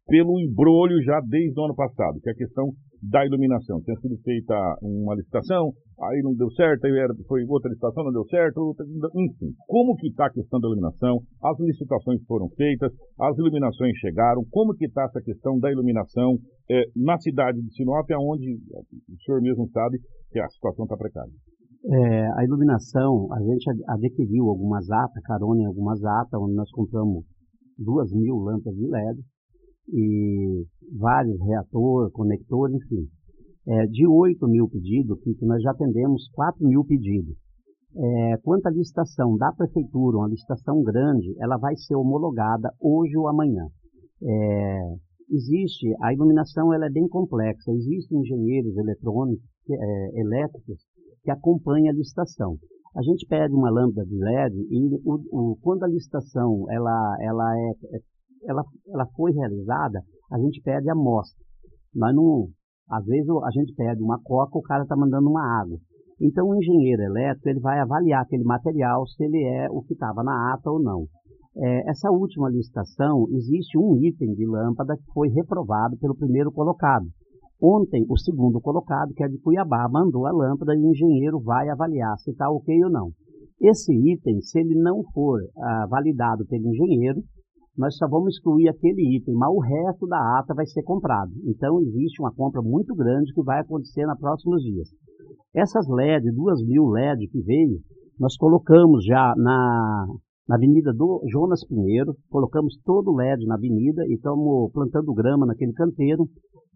pelo embrolho já desde o ano passado, que é a questão da iluminação. Tinha sido feita uma licitação, aí não deu certo, aí era, foi outra licitação, não deu certo, outra, enfim. Como que está a questão da iluminação? As licitações foram feitas, as iluminações chegaram, como que está essa questão da iluminação é, na cidade de Sinop, onde o senhor mesmo sabe que a situação está precária? É, a iluminação, a gente adquiriu algumas atas, carona em algumas atas, onde nós compramos duas mil lâmpadas de LED, e vários reatores, conectores, enfim. É, de 8 mil pedidos, que nós já atendemos 4 mil pedidos. É, quanto à licitação da prefeitura, uma licitação grande, ela vai ser homologada hoje ou amanhã. É, existe, a iluminação ela é bem complexa, existem engenheiros eletrônicos, é, elétricos, que acompanham a licitação. A gente pede uma lâmpada de LED e o, o, quando a licitação ela, ela é, é ela, ela foi realizada, a gente pede a amostra. Nós não, às vezes a gente pede uma coca, o cara está mandando uma água. Então o engenheiro elétrico ele vai avaliar aquele material se ele é o que estava na ata ou não. É, essa última licitação existe um item de lâmpada que foi reprovado pelo primeiro colocado. Ontem, o segundo colocado, que é de Cuiabá, mandou a lâmpada e o engenheiro vai avaliar se está ok ou não. Esse item, se ele não for ah, validado pelo engenheiro, nós só vamos excluir aquele item, mas o resto da ata vai ser comprado. Então existe uma compra muito grande que vai acontecer nos próximos dias. Essas LED, mil LED que veio, nós colocamos já na, na avenida do Jonas Pinheiro, colocamos todo o LED na avenida e estamos plantando grama naquele canteiro.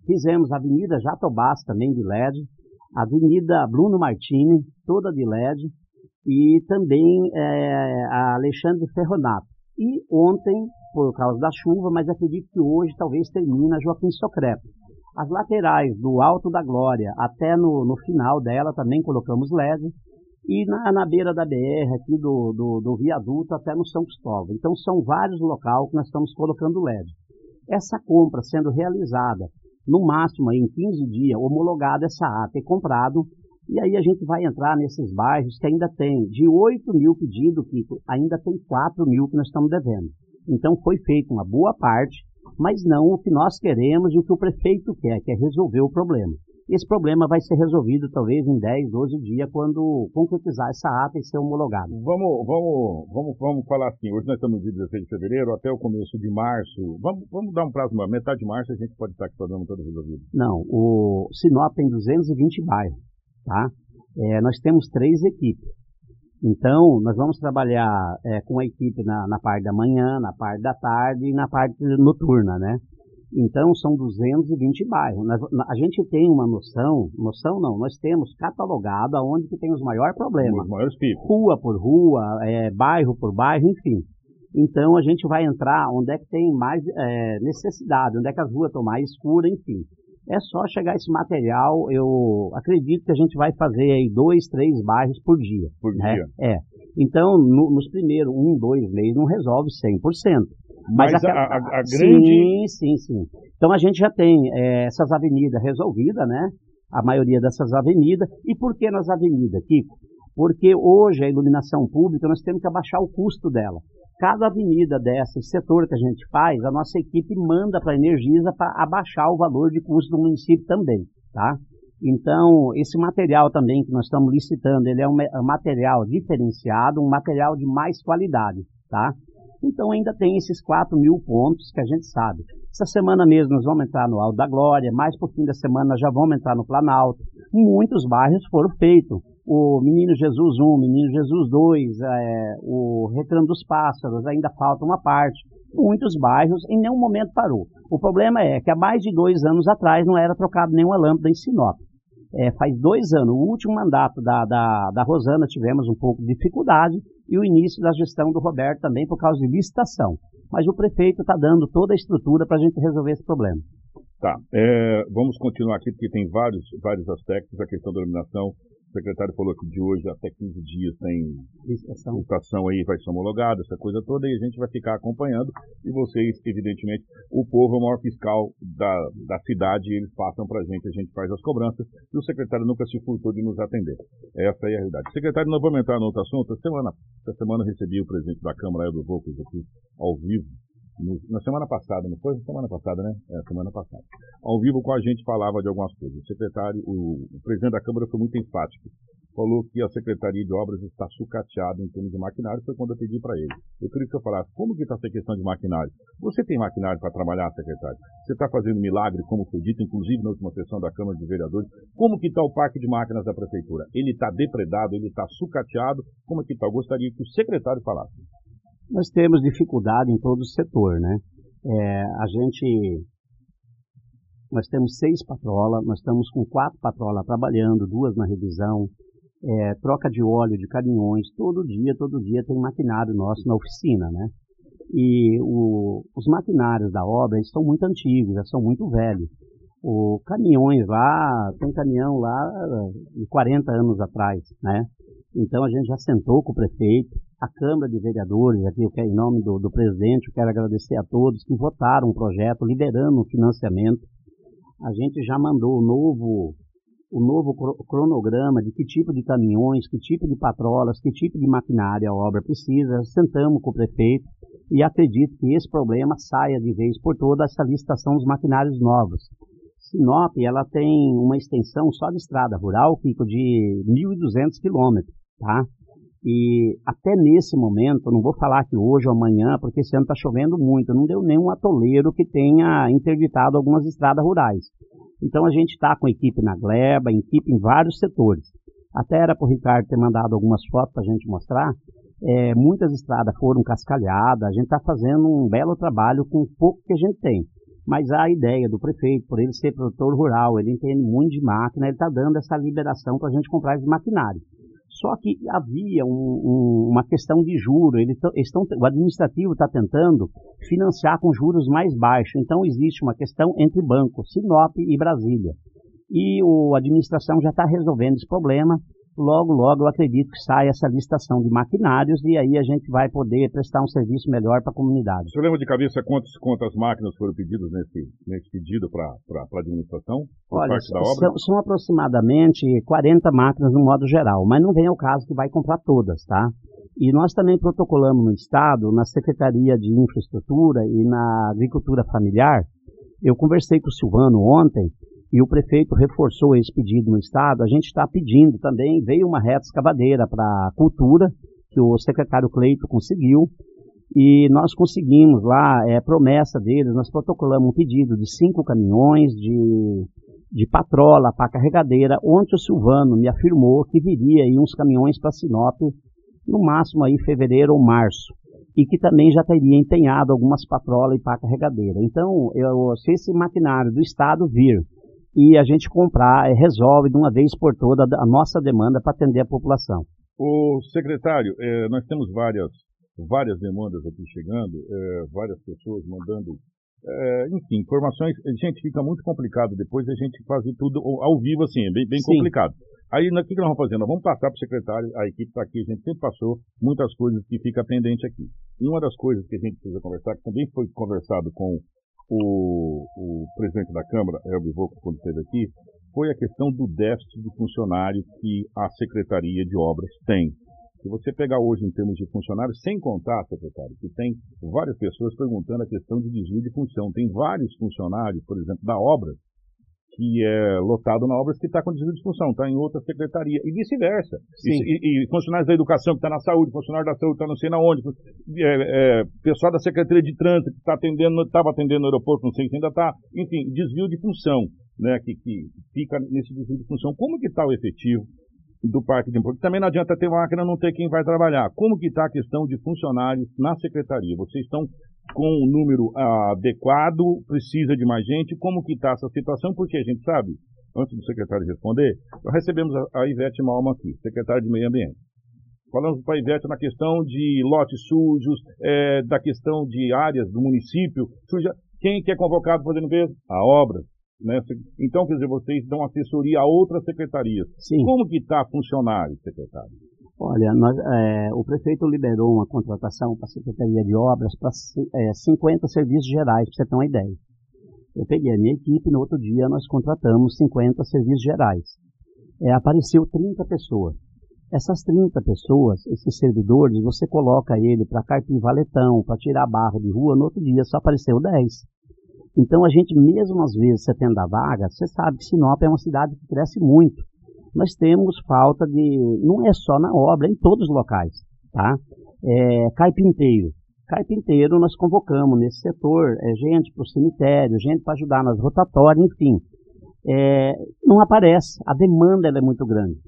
Fizemos a avenida Jatobás também de LED, a avenida Bruno Martini, toda de LED, e também é, a Alexandre Ferronato. E ontem por causa da chuva, mas acredito que hoje talvez termine a Joaquim Socreto. As laterais do Alto da Glória até no, no final dela também colocamos LED e na, na beira da BR aqui do, do, do, viaduto até no São Cristóvão. Então são vários locais que nós estamos colocando LED. Essa compra sendo realizada no máximo em 15 dias, homologada essa ata e comprado, e aí a gente vai entrar nesses bairros que ainda tem de 8 mil pedidos, Kiko, ainda tem 4 mil que nós estamos devendo. Então foi feita uma boa parte, mas não o que nós queremos e o que o prefeito quer, que é resolver o problema. Esse problema vai ser resolvido talvez em 10, 12 dias, quando concretizar essa ata e ser homologado. Vamos, vamos, vamos, vamos falar assim, hoje nós estamos no dia 16 de fevereiro, até o começo de março, vamos, vamos dar um prazo, metade de março a gente pode estar com o problema todo resolvido. Não, o Sinop tem 220 bairros, tá? É, nós temos três equipes. Então, nós vamos trabalhar é, com a equipe na, na, parte da manhã, na parte da tarde e na parte noturna, né? Então, são 220 bairros. Nós, a gente tem uma noção, noção não, nós temos catalogado aonde que tem os maiores problemas. Os maiores picos. Rua por rua, é, bairro por bairro, enfim. Então, a gente vai entrar onde é que tem mais é, necessidade, onde é que as ruas estão mais escuras, enfim. É só chegar esse material, eu acredito que a gente vai fazer aí dois, três bairros por dia. Por né? dia. É. Então, no, nos primeiros um, dois meses não resolve 100%. Mas, Mas a, a, a, grande... Sim, sim, sim. Então a gente já tem é, essas avenidas resolvidas, né? A maioria dessas avenidas. E por que nas avenidas, Kiko? Porque hoje a iluminação pública nós temos que abaixar o custo dela. Cada avenida dessa, setor que a gente faz, a nossa equipe manda para a Energisa para abaixar o valor de custo do município também, tá? Então, esse material também que nós estamos licitando, ele é um material diferenciado, um material de mais qualidade, tá? Então ainda tem esses 4 mil pontos que a gente sabe. Essa semana mesmo nós vamos entrar no Alto da Glória, mais por fim da semana nós já vamos entrar no Planalto. Muitos bairros foram feitos o Menino Jesus 1, Menino Jesus 2, é, o Recanto dos Pássaros, ainda falta uma parte. Muitos bairros em nenhum momento parou. O problema é que há mais de dois anos atrás não era trocado nenhuma lâmpada em Sinop. É, faz dois anos, o último mandato da, da, da Rosana tivemos um pouco de dificuldade e o início da gestão do Roberto também por causa de licitação. Mas o prefeito está dando toda a estrutura para a gente resolver esse problema. Tá, é, vamos continuar aqui porque tem vários, vários aspectos, a questão da iluminação, o secretário falou que de hoje até 15 dias tem licitação. licitação aí, vai ser homologada, essa coisa toda, e a gente vai ficar acompanhando. E vocês, evidentemente, o povo é o maior fiscal da, da cidade, e eles passam para a gente, a gente faz as cobranças, e o secretário nunca se furtou de nos atender. Essa é a realidade. Secretário, nós vamos entrar no outro assunto. Essa semana, essa semana eu recebi o presidente da Câmara, Eldo Volcos, aqui ao vivo, na semana passada, não foi? Semana passada, né? É, semana passada. Ao vivo com a gente falava de algumas coisas. O secretário, o, o presidente da Câmara foi muito enfático. Falou que a Secretaria de Obras está sucateada em termos de maquinário, foi quando eu pedi para ele. Eu queria que eu falasse, como que está essa questão de maquinário? Você tem maquinário para trabalhar, secretário? Você está fazendo milagre, como foi dito, inclusive na última sessão da Câmara de Vereadores. Como que está o parque de máquinas da Prefeitura? Ele está depredado, ele está sucateado? Como é que está? Eu gostaria que o secretário falasse. Nós temos dificuldade em todo o setor, né? É, a gente nós temos seis patrolas, nós estamos com quatro patrolas trabalhando, duas na revisão, é, troca de óleo de caminhões, todo dia, todo dia tem maquinário nosso na oficina, né? E o, os maquinários da obra estão muito antigos, já são muito velhos. O caminhões lá, tem caminhão lá de 40 anos atrás, né? Então a gente já sentou com o prefeito, a Câmara de Vereadores, aqui eu quero, em nome do, do presidente, eu quero agradecer a todos que votaram o projeto, liberando o financiamento. A gente já mandou o novo o novo cronograma de que tipo de caminhões, que tipo de patrolas, que tipo de maquinária a obra precisa. Sentamos com o prefeito e acredito que esse problema saia de vez por toda essa licitação dos maquinários novos. Sinop, ela tem uma extensão só de estrada rural, Kiko, de 1.200 quilômetros, tá? E até nesse momento, não vou falar que hoje ou amanhã, porque esse ano está chovendo muito, não deu nenhum atoleiro que tenha interditado algumas estradas rurais. Então a gente está com equipe na gleba, equipe em vários setores. Até era para o Ricardo ter mandado algumas fotos para a gente mostrar. É, muitas estradas foram cascalhadas, a gente está fazendo um belo trabalho com o pouco que a gente tem. Mas a ideia do prefeito, por ele ser produtor rural, ele entende muito de máquina, ele está dando essa liberação para a gente comprar esse maquinário. Só que havia um, um, uma questão de juros. Eles estão, o administrativo está tentando financiar com juros mais baixos. Então existe uma questão entre banco, Sinop e Brasília. E a administração já está resolvendo esse problema logo, logo eu acredito que sai essa licitação de maquinários e aí a gente vai poder prestar um serviço melhor para a comunidade. Você lembra de cabeça quantas, quantas máquinas foram pedidas nesse, nesse pedido para a administração? Olha, são, são, aproximadamente 40 máquinas no modo geral, mas não vem ao caso que vai comprar todas, tá? E nós também protocolamos no Estado, na Secretaria de Infraestrutura e na Agricultura Familiar. Eu conversei com o Silvano ontem e o prefeito reforçou esse pedido no Estado, a gente está pedindo também, veio uma reta escavadeira para a cultura, que o secretário Cleito conseguiu, e nós conseguimos lá, é promessa deles, nós protocolamos um pedido de cinco caminhões de, de patrola para carregadeira, onde o Silvano me afirmou que viria aí uns caminhões para Sinop, no máximo aí fevereiro ou março, e que também já teria empenhado algumas patrolas e para carregadeira. Então, eu, se esse maquinário do Estado vir e a gente comprar, é, resolve de uma vez por toda a nossa demanda para atender a população. O secretário, é, nós temos várias, várias demandas aqui chegando, é, várias pessoas mandando, é, enfim, informações. Gente, fica muito complicado depois a gente fazer tudo ao vivo assim, é bem, bem complicado. Aí, o que nós vamos fazer? Nós vamos passar para o secretário, a equipe está aqui, a gente sempre passou muitas coisas que fica pendente aqui. E uma das coisas que a gente precisa conversar, que também foi conversado com o, o presidente da Câmara, Elber Volco, quando esteve aqui, foi a questão do déficit de funcionário que a Secretaria de Obras tem. Se você pegar hoje em termos de funcionários, sem contar, secretário, que tem várias pessoas perguntando a questão de desvio de função. Tem vários funcionários, por exemplo, da obra, que é lotado na obra que está com desvio de função, está em outra secretaria, e vice-versa. E, e, funcionários da educação que está na saúde, funcionário da saúde está não sei na onde, é, é, pessoal da Secretaria de Trânsito que está atendendo, estava atendendo no aeroporto, não sei se ainda está, enfim, desvio de função, né, que, que fica nesse desvio de função. Como que está o efetivo? do parque de porque também não adianta ter máquina não ter quem vai trabalhar. Como que está a questão de funcionários na secretaria? Vocês estão com um número adequado? Precisa de mais gente? Como que está essa situação? Porque a gente sabe, antes do secretário responder, nós recebemos a, a Ivete Malma aqui, secretária de Meio Ambiente. Falamos para a Ivete na questão de lotes sujos, é, da questão de áreas do município suja. Quem que é convocado para fazer limpeza? A obra. Né? Então, quer dizer, vocês dão assessoria a outras secretarias. Sim. Como que está funcionário, secretário? Olha, nós, é, o prefeito liberou uma contratação para a Secretaria de Obras para é, 50 serviços gerais, para você ter uma ideia. Eu peguei a minha equipe, no outro dia nós contratamos 50 serviços gerais. É, apareceu 30 pessoas. Essas 30 pessoas, esses servidores, você coloca ele para carpir valetão, para tirar barro de rua, no outro dia só apareceu 10. Então a gente, mesmo às vezes, você tendo a vaga, você sabe que Sinop é uma cidade que cresce muito. Nós temos falta de, não é só na obra, é em todos os locais, tá? É, carpinteiro. Carpinteiro nós convocamos nesse setor, é gente para o cemitério, gente para ajudar nas rotatórias, enfim. É, não aparece, a demanda é muito grande.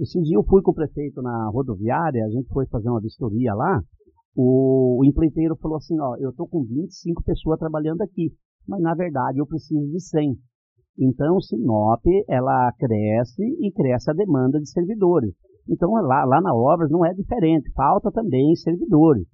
Esse dia eu fui com o prefeito na rodoviária, a gente foi fazer uma vistoria lá, o, o empreiteiro falou assim, ó, eu estou com 25 pessoas trabalhando aqui, mas na verdade eu preciso de 100. Então, Sinop, ela cresce e cresce a demanda de servidores. Então, lá, lá na Obras não é diferente, falta também servidores.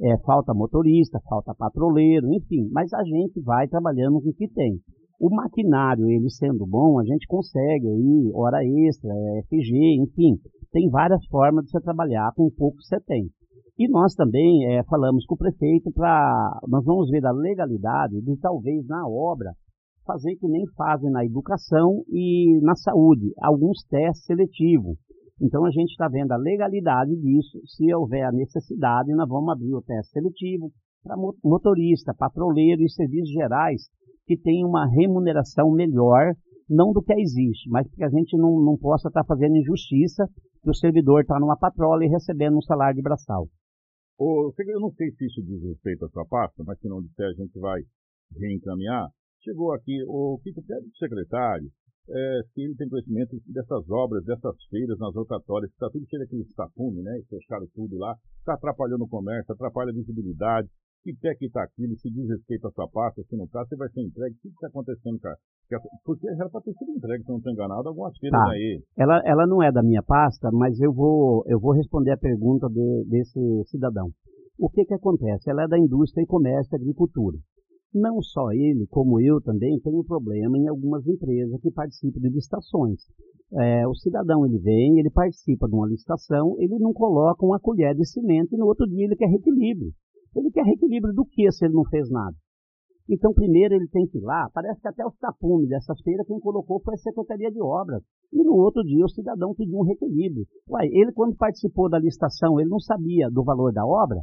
É, falta motorista, falta patroleiro, enfim, mas a gente vai trabalhando com o que tem. O maquinário, ele sendo bom, a gente consegue aí, hora extra, é, FG, enfim, tem várias formas de você trabalhar com o pouco que você tem. E nós também é, falamos com o prefeito para, nós vamos ver a legalidade de talvez na obra fazer que nem fazem na educação e na saúde, alguns testes seletivos. Então a gente está vendo a legalidade disso, se houver a necessidade, nós vamos abrir o teste seletivo para motorista, patroleiro e serviços gerais, que tem uma remuneração melhor, não do que existe, mas que a gente não, não possa estar tá fazendo injustiça que o servidor está numa patrola e recebendo um salário de braçal. eu não sei se isso diz respeito à sua pasta, mas se não disser a gente vai reencaminhar. Chegou aqui o que pede o secretário, é, se ele tem conhecimento dessas obras, dessas feiras nas rotatórias, está tudo cheio daquele tapume, né? Fecharam tudo lá, está atrapalhando o comércio, atrapalha a visibilidade, que pé que está aquilo, se diz respeito à sua pasta, se não está, você vai ser entregue. O que está acontecendo, cara? Porque era para ter sido entregue, se não estou enganado, algumas feiras tá. aí. Ela, ela não é da minha pasta, mas eu vou, eu vou responder a pergunta de, desse cidadão. O que, que acontece? Ela é da indústria e comércio e agricultura. Não só ele, como eu também, tenho problema em algumas empresas que participam de licitações. É, o cidadão ele vem, ele participa de uma licitação, ele não coloca uma colher de cimento e no outro dia ele quer reequilíbrio. Ele quer reequilíbrio do que se ele não fez nada? Então, primeiro ele tem que ir lá, parece que até os tapumes dessas feiras quem colocou foi a Secretaria de Obras. E no outro dia o cidadão pediu um reequilíbrio. Uai, ele quando participou da licitação, ele não sabia do valor da obra?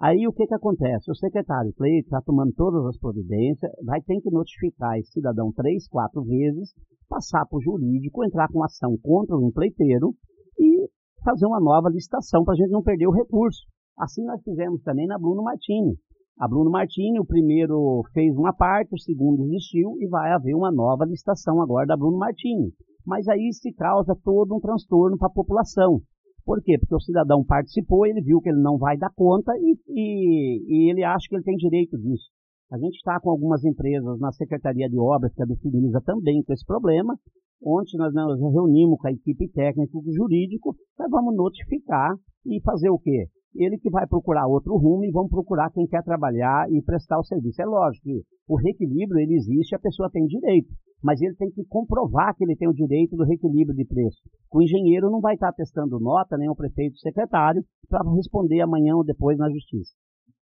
Aí o que que acontece? O secretário Cleito está tomando todas as providências, vai ter que notificar esse cidadão três, quatro vezes, passar para o jurídico, entrar com ação contra o empreiteiro e fazer uma nova licitação para a gente não perder o recurso. Assim nós fizemos também na Bruno Martini. A Bruno Martini, o primeiro fez uma parte, o segundo desistiu e vai haver uma nova licitação agora da Bruno Martini. Mas aí se causa todo um transtorno para a população. Por quê? Porque o cidadão participou, ele viu que ele não vai dar conta e, e, e ele acha que ele tem direito disso. A gente está com algumas empresas na Secretaria de Obras, que é do Finisa, também com esse problema. Ontem nós nos reunimos com a equipe técnica e jurídico, nós vamos notificar e fazer o quê? Ele que vai procurar outro rumo e vão procurar quem quer trabalhar e prestar o serviço. É lógico que o reequilíbrio ele existe, a pessoa tem direito, mas ele tem que comprovar que ele tem o direito do reequilíbrio de preço. O engenheiro não vai estar testando nota, nem o prefeito o secretário, para responder amanhã ou depois na justiça.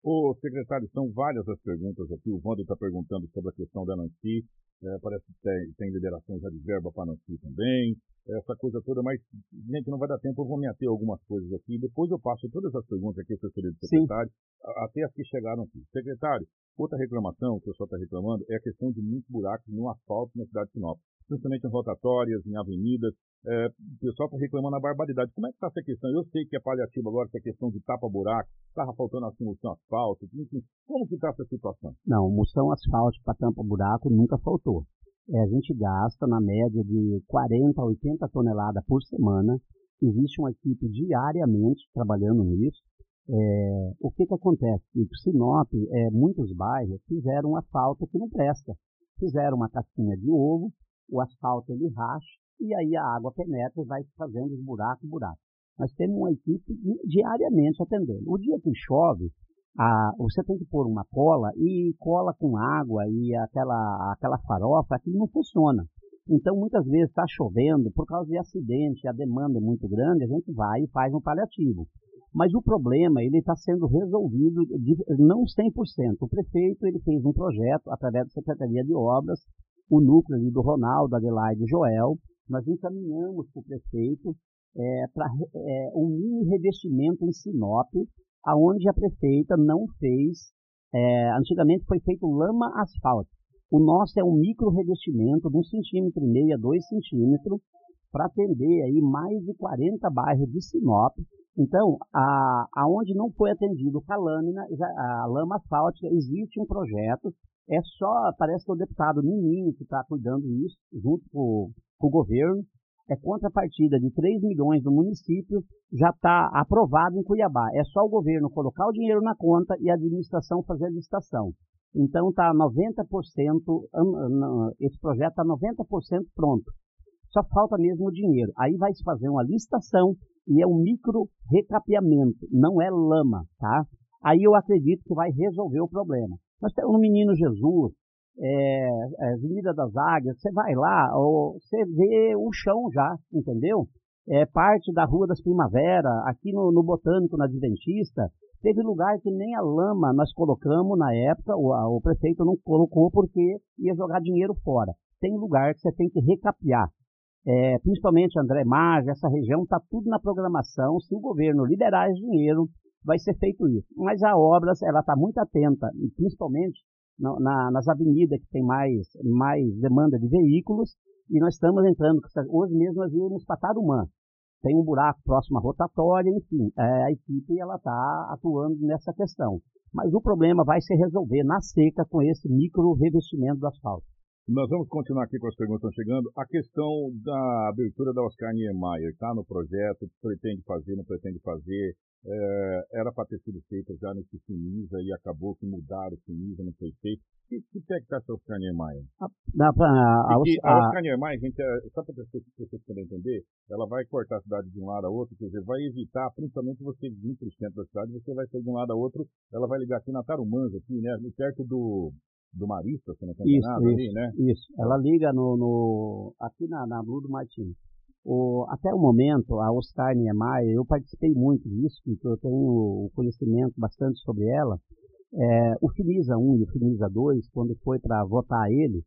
Ô, secretário, são várias as perguntas aqui. O Wander está perguntando sobre a questão da Nancy. É, parece que tem, tem liberação já de verba para Nancy também essa coisa toda, mas, gente, não vai dar tempo, eu vou me ater algumas coisas aqui. Depois eu passo todas as perguntas aqui, assessoria do secretário, Sim. até as que chegaram aqui. Secretário, outra reclamação, que o pessoal está reclamando, é a questão de muitos buracos no asfalto na cidade de Sinop. Principalmente em rotatórias, em avenidas. É, o pessoal está reclamando a barbaridade. Como é que está essa questão? Eu sei que é paliativo agora, que é questão de tapa-buraco, estava faltando assim moção asfalto, enfim. Como que está essa situação? Não, moção asfalto para tampa-buraco nunca faltou é, a gente gasta na média de 40 a 80 toneladas por semana. Existe uma equipe diariamente trabalhando nisso. É, o que, que acontece? Em Sinop, é, muitos bairros fizeram um asfalto que não presta. Fizeram uma casquinha de ovo, o asfalto ele racha e aí a água penetra e vai fazendo os buracos, buracos. Nós temos uma equipe diariamente atendendo. O dia que chove, a, você tem que pôr uma cola e cola com água e aquela, aquela farofa, aquilo não funciona. Então, muitas vezes está chovendo, por causa de acidente, a demanda é muito grande, a gente vai e faz um paliativo. Mas o problema, ele está sendo resolvido de, não 100%. O prefeito, ele fez um projeto, através da Secretaria de Obras, o núcleo ali do Ronaldo, Adelaide e Joel, nós encaminhamos para o prefeito é, para é, um mini revestimento em Sinop, aonde a prefeita não fez, é, antigamente foi feito lama asfalto. O nosso é um micro revestimento de um centímetro e meio a dois centímetros para atender aí mais de 40 bairros de Sinop. Então, a, aonde não foi atendido com a lâmina, a lama asfáltica, existe um projeto. É só, parece que o deputado Nininho que está cuidando disso, junto com, com o governo é contrapartida de 3 milhões do município, já está aprovado em Cuiabá. É só o governo colocar o dinheiro na conta e a administração fazer a licitação. Então está 90%, esse projeto está 90% pronto. Só falta mesmo o dinheiro. Aí vai se fazer uma licitação e é um micro recapeamento, não é lama, tá? Aí eu acredito que vai resolver o problema. Nós temos um menino Jesus, é, é, Avenida das Águias, você vai lá, você vê o chão já, entendeu? É parte da Rua das Primavera, aqui no, no Botânico, na Adventista, teve lugar que nem a lama nós colocamos na época, o, a, o prefeito não colocou porque ia jogar dinheiro fora. Tem lugar que você tem que recapear. É, principalmente André Marge, essa região está tudo na programação. Se o governo liberar esse dinheiro, vai ser feito isso. Mas a obra ela está muito atenta, principalmente na, na, nas avenidas que tem mais, mais demanda de veículos, e nós estamos entrando, hoje mesmo nós íamos para Tarumã, tem um buraco próximo à rotatória, enfim, é, a equipe ela está atuando nessa questão. Mas o problema vai se resolver na seca com esse micro revestimento do asfalto. Nós vamos continuar aqui com as perguntas chegando. A questão da abertura da Oscar Niemeyer está no projeto, pretende fazer, não pretende fazer, é, era para ter sido feita já nesse Sinisa e acabou que mudaram o Sinisa, não foi feito. Que, que pé que está essa Oscar Niemeyer? A, a, a, a, Oscar Niemeyer, gente, é, só para vocês, poderem entender, ela vai cortar a cidade de um lado a outro, quer dizer, vai evitar, principalmente você vir para o centro da cidade, você vai sair de um lado a outro, ela vai ligar aqui na Tarumãs, aqui, né, perto do do Marista, se não tem nada isso, ali, né? Isso, ela liga no, no aqui na, na Blue do Martins. O, até o momento, a Oscar Niemeyer, eu participei muito disso, porque eu tenho conhecimento bastante sobre ela. É, o Finisa 1 e o Finisa 2, quando foi para votar ele,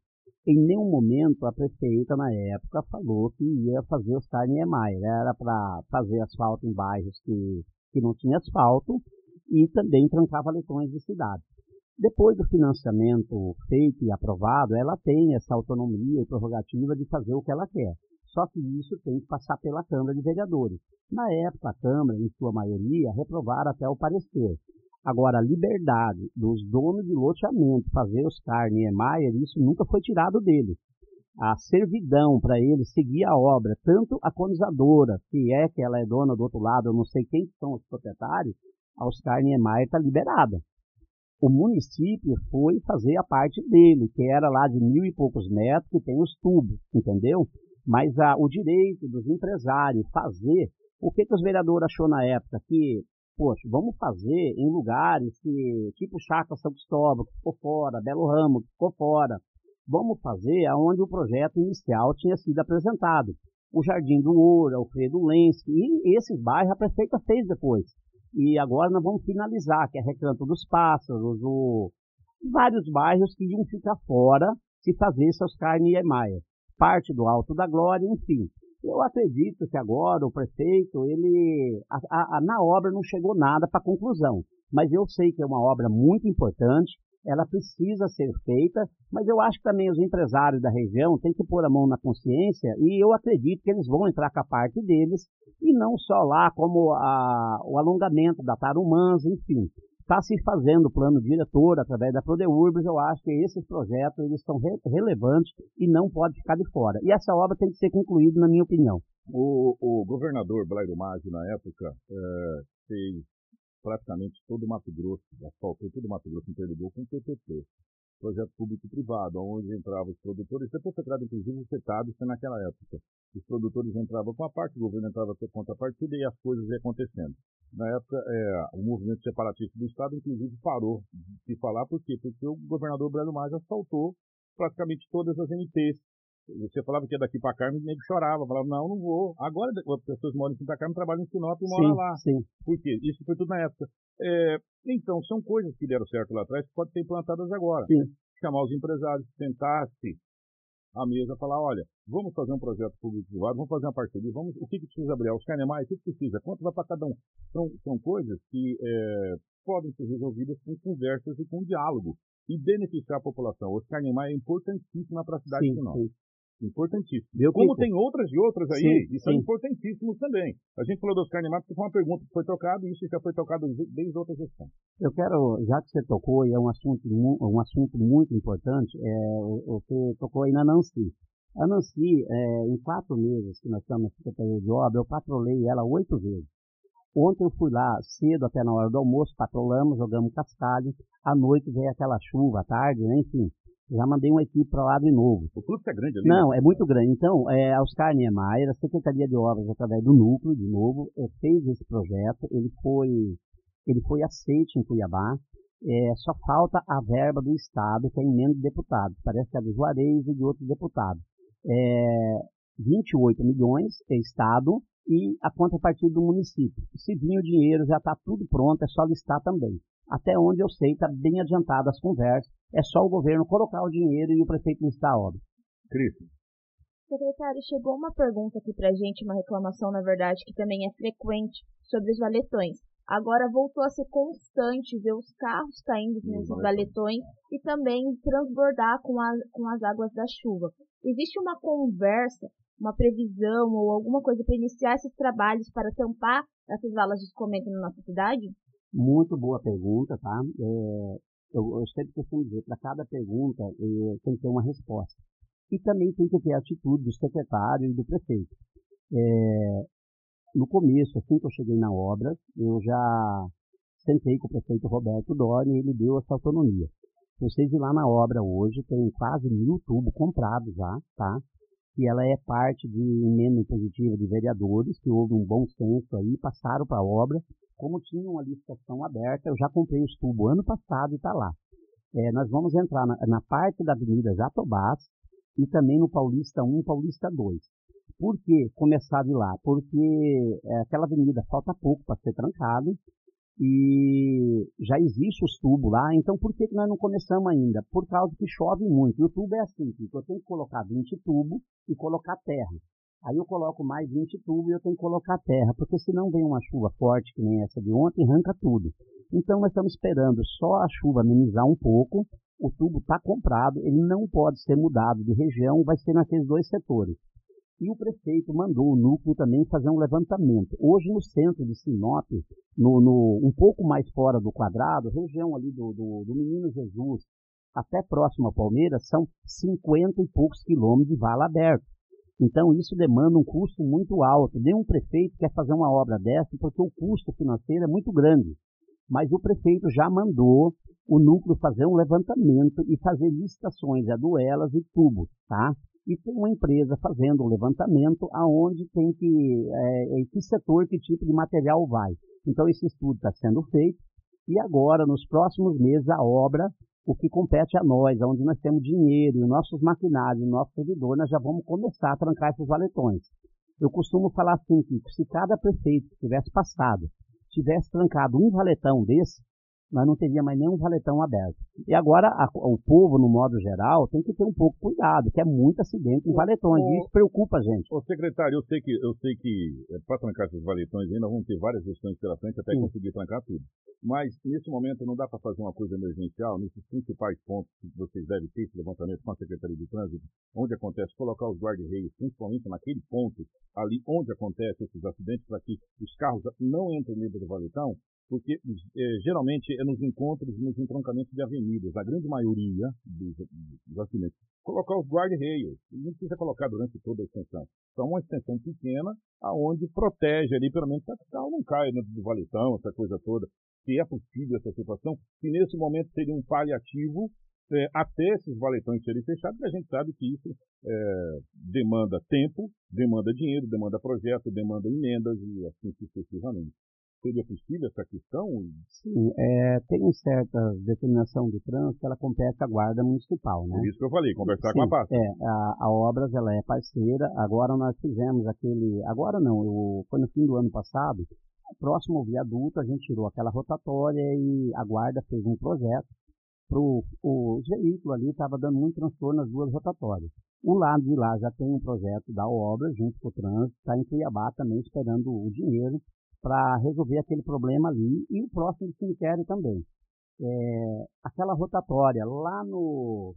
em nenhum momento a prefeita na época falou que ia fazer Oscar Niemeyer. Era para fazer asfalto em bairros que, que não tinha asfalto e também trancava leitões de cidade. Depois do financiamento feito e aprovado, ela tem essa autonomia e prerrogativa de fazer o que ela quer. Só que isso tem que passar pela Câmara de Vereadores. Na época, a Câmara, em sua maioria, reprovaram até o parecer. Agora, a liberdade dos donos de loteamento fazer os carne e Maia, isso nunca foi tirado deles. A servidão para eles seguir a obra, tanto a colonizadora, se é que ela é dona do outro lado, eu não sei quem são os proprietários, a Oscar Niemeyer está liberada o município foi fazer a parte dele, que era lá de mil e poucos metros, que tem os tubos, entendeu? Mas a, o direito dos empresários fazer, o que, que os vereadores achou na época? Que, poxa, vamos fazer em lugares que, tipo Chácara São Cristóvão, que ficou fora, Belo Ramo, que ficou fora. Vamos fazer aonde o projeto inicial tinha sido apresentado. O Jardim do Ouro, Alfredo Lenski, e esses bairros a prefeita fez depois. E agora nós vamos finalizar, que é Recanto dos Pássaros, o... vários bairros que iam ficar fora se fazer seus carne e maia. Parte do Alto da Glória, enfim. Eu acredito que agora o prefeito, ele a, a, na obra não chegou nada para conclusão, mas eu sei que é uma obra muito importante, ela precisa ser feita, mas eu acho que também os empresários da região têm que pôr a mão na consciência e eu acredito que eles vão entrar com a parte deles e não só lá como a, o alongamento da Tarumãs, enfim. Está se fazendo plano diretor através da Prodeurbis, eu acho que esses projetos eles são re relevantes e não pode ficar de fora. E essa obra tem que ser concluída, na minha opinião. O, o governador Blairo Maggi, na época, é, fez praticamente todo o Mato Grosso, asfaltou todo o Mato Grosso interligou com o PPP, projeto público-privado, onde entravam os produtores, depois foi criado inclusive o CETAB, isso naquela época. Os produtores entravam com a parte, o governo entrava com a contrapartida e as coisas iam acontecendo. Na época, é, o movimento separatista do Estado, inclusive, parou de falar, por quê? Porque o governador Breno Maggi asfaltou praticamente todas as MTs você falava que ia daqui para Carmen, nego chorava, falava, não, não vou. Agora as pessoas moram em Santa Carmen, trabalham em Sinop e moram lá. Sim. Por quê? Isso foi tudo na época. É, então, são coisas que deram certo lá atrás que podem ser implantadas agora. Sim. Chamar os empresários, tentar-se à mesa falar, olha, vamos fazer um projeto público-privado, vamos fazer uma parceria, vamos, o que, que precisa abrir? Os carnemais, o que, que precisa? Quanto vai para cada um? São, são coisas que é, podem ser resolvidas com conversas e com diálogo e beneficiar a população. O Carnemai é importantíssimo para a cidade sim, de Sinop. Sim. Importantíssimo. Deu Como tem outras e outras aí, sim, são importantíssimos também. A gente falou dos carnemais porque foi uma pergunta que foi tocada e isso já foi tocado desde outra gestão. Eu quero, já que você tocou, e é um assunto, um assunto muito importante, é, você tocou aí na Nancy. A Nancy, é, em quatro meses que nós estamos na Secretaria de Obra, eu patrolei ela oito vezes. Ontem eu fui lá cedo, até na hora do almoço, patrolamos, jogamos cascalho. À noite veio aquela chuva, à tarde, né? enfim. Já mandei uma equipe para lá de novo. O fluxo é grande ali? Não, né? é muito grande. Então, é, a Oscar Niemeyer, a Secretaria de Obras, através do Núcleo, de novo, é, fez esse projeto. Ele foi, ele foi aceito em Cuiabá. É, só falta a verba do Estado, que é emenda de deputados. Parece que é do Juarez e de outros deputados. É, 28 milhões é Estado e a contrapartida do município. Se vir o dinheiro, já está tudo pronto, é só listar também. Até onde eu sei, está bem adiantada as conversas, é só o governo colocar o dinheiro e o prefeito listar a obra. Cris. Secretário, chegou uma pergunta aqui para a gente, uma reclamação, na verdade, que também é frequente, sobre os valetões. Agora voltou a ser constante ver os carros caindo nesses valetões e também transbordar com, a, com as águas da chuva. Existe uma conversa uma previsão ou alguma coisa para iniciar esses trabalhos para tampar essas valas de escoamento na nossa cidade? Muito boa pergunta, tá? É, eu, eu, sempre costumo dizer, para cada pergunta é, tem que ter uma resposta. E também tem que ter a atitude do secretário e do prefeito. É, no começo, assim que eu cheguei na obra, eu já sentei com o prefeito Roberto Dori e ele deu essa autonomia. Vocês ir lá na obra hoje, tem quase mil tubos comprados já, tá? Que ela é parte de emenda impositiva de vereadores, que houve um bom senso aí, passaram para a obra. Como tinha uma licitação aberta, eu já comprei os tubos ano passado e está lá. É, nós vamos entrar na, na, parte da Avenida Jatobás e também no Paulista 1 Paulista 2. Por que começar de lá? Porque é, aquela avenida falta pouco para ser trancada e já existe os tubos lá, então por que, nós não começamos ainda? Por causa que chove muito. E o tubo é assim, eu tenho que colocar 20 tubos e colocar terra. Aí eu coloco mais 20 tubos e eu tenho que colocar terra, porque senão vem uma chuva forte, que nem essa de ontem, arranca tudo. Então nós estamos esperando só a chuva amenizar um pouco, o tubo está comprado, ele não pode ser mudado de região, vai ser naqueles dois setores. E o prefeito mandou o núcleo também fazer um levantamento. Hoje, no centro de Sinop, no, no um pouco mais fora do quadrado, região ali do, do, do Menino Jesus, até próximo a Palmeiras, são 50 e poucos quilômetros de vala aberta. Então, isso demanda um custo muito alto. Nenhum prefeito quer fazer uma obra dessa porque o custo financeiro é muito grande. Mas o prefeito já mandou o núcleo fazer um levantamento e fazer licitações a duelas e tubos, tá? E tem uma empresa fazendo o levantamento aonde tem que, é, em que setor, que tipo de material vai. Então esse estudo está sendo feito e agora, nos próximos meses, a obra, o que compete a nós, onde nós temos dinheiro, e nossos maquinários, nosso servidor, nós já vamos começar a trancar esses valetões. Eu costumo falar assim, que se cada prefeito que tivesse passado tivesse trancado um valetão desse, nós não teria mais nenhum valetão aberto. E agora a, o povo, no modo geral, tem que ter um pouco cuidado, que é muito acidente em valetões, o, e isso preocupa a gente. Ô secretário, eu sei que eu sei que é, para trancar esses valetões ainda vão ter várias gestões pela frente até Sim. conseguir trancar tudo. Mas nesse momento não dá para fazer uma coisa emergencial, nesses principais pontos que vocês devem ter esse levantamento com a Secretaria de Trânsito, onde acontece, colocar os guarda-reios, principalmente naquele ponto ali onde acontecem esses acidentes, para que os carros não entrem dentro do valetão, porque é, geralmente é nos encontros, nos entroncamentos de avenidas, a grande maioria dos, dos acidentes. Colocar os guarda-reios, não precisa colocar durante toda a extensão. Só uma extensão pequena, aonde protege ali, pelo menos, para que o carro não caia dentro do valetão, essa coisa toda. Se é possível essa situação, que nesse momento seria um paliativo é, até esses valetões serem fechados, porque a gente sabe que isso é, demanda tempo, demanda dinheiro, demanda projeto, demanda emendas e assim sucessivamente seria possível essa questão? Sim, é, tem certa determinação de trânsito que ela compete à guarda municipal, né? Por isso que eu falei, conversar Sim, com a pasta. É, a, a Obras, ela é parceira, agora nós fizemos aquele, agora não, eu, foi no fim do ano passado, próximo ao viaduto, a gente tirou aquela rotatória e a guarda fez um projeto pro, os veículos ali estava dando muito transtorno nas duas rotatórias. Um lado de lá já tem um projeto da obra, junto com o trânsito, está em Cuiabá também esperando o dinheiro para resolver aquele problema ali e o próximo cemitério também. É, aquela rotatória lá no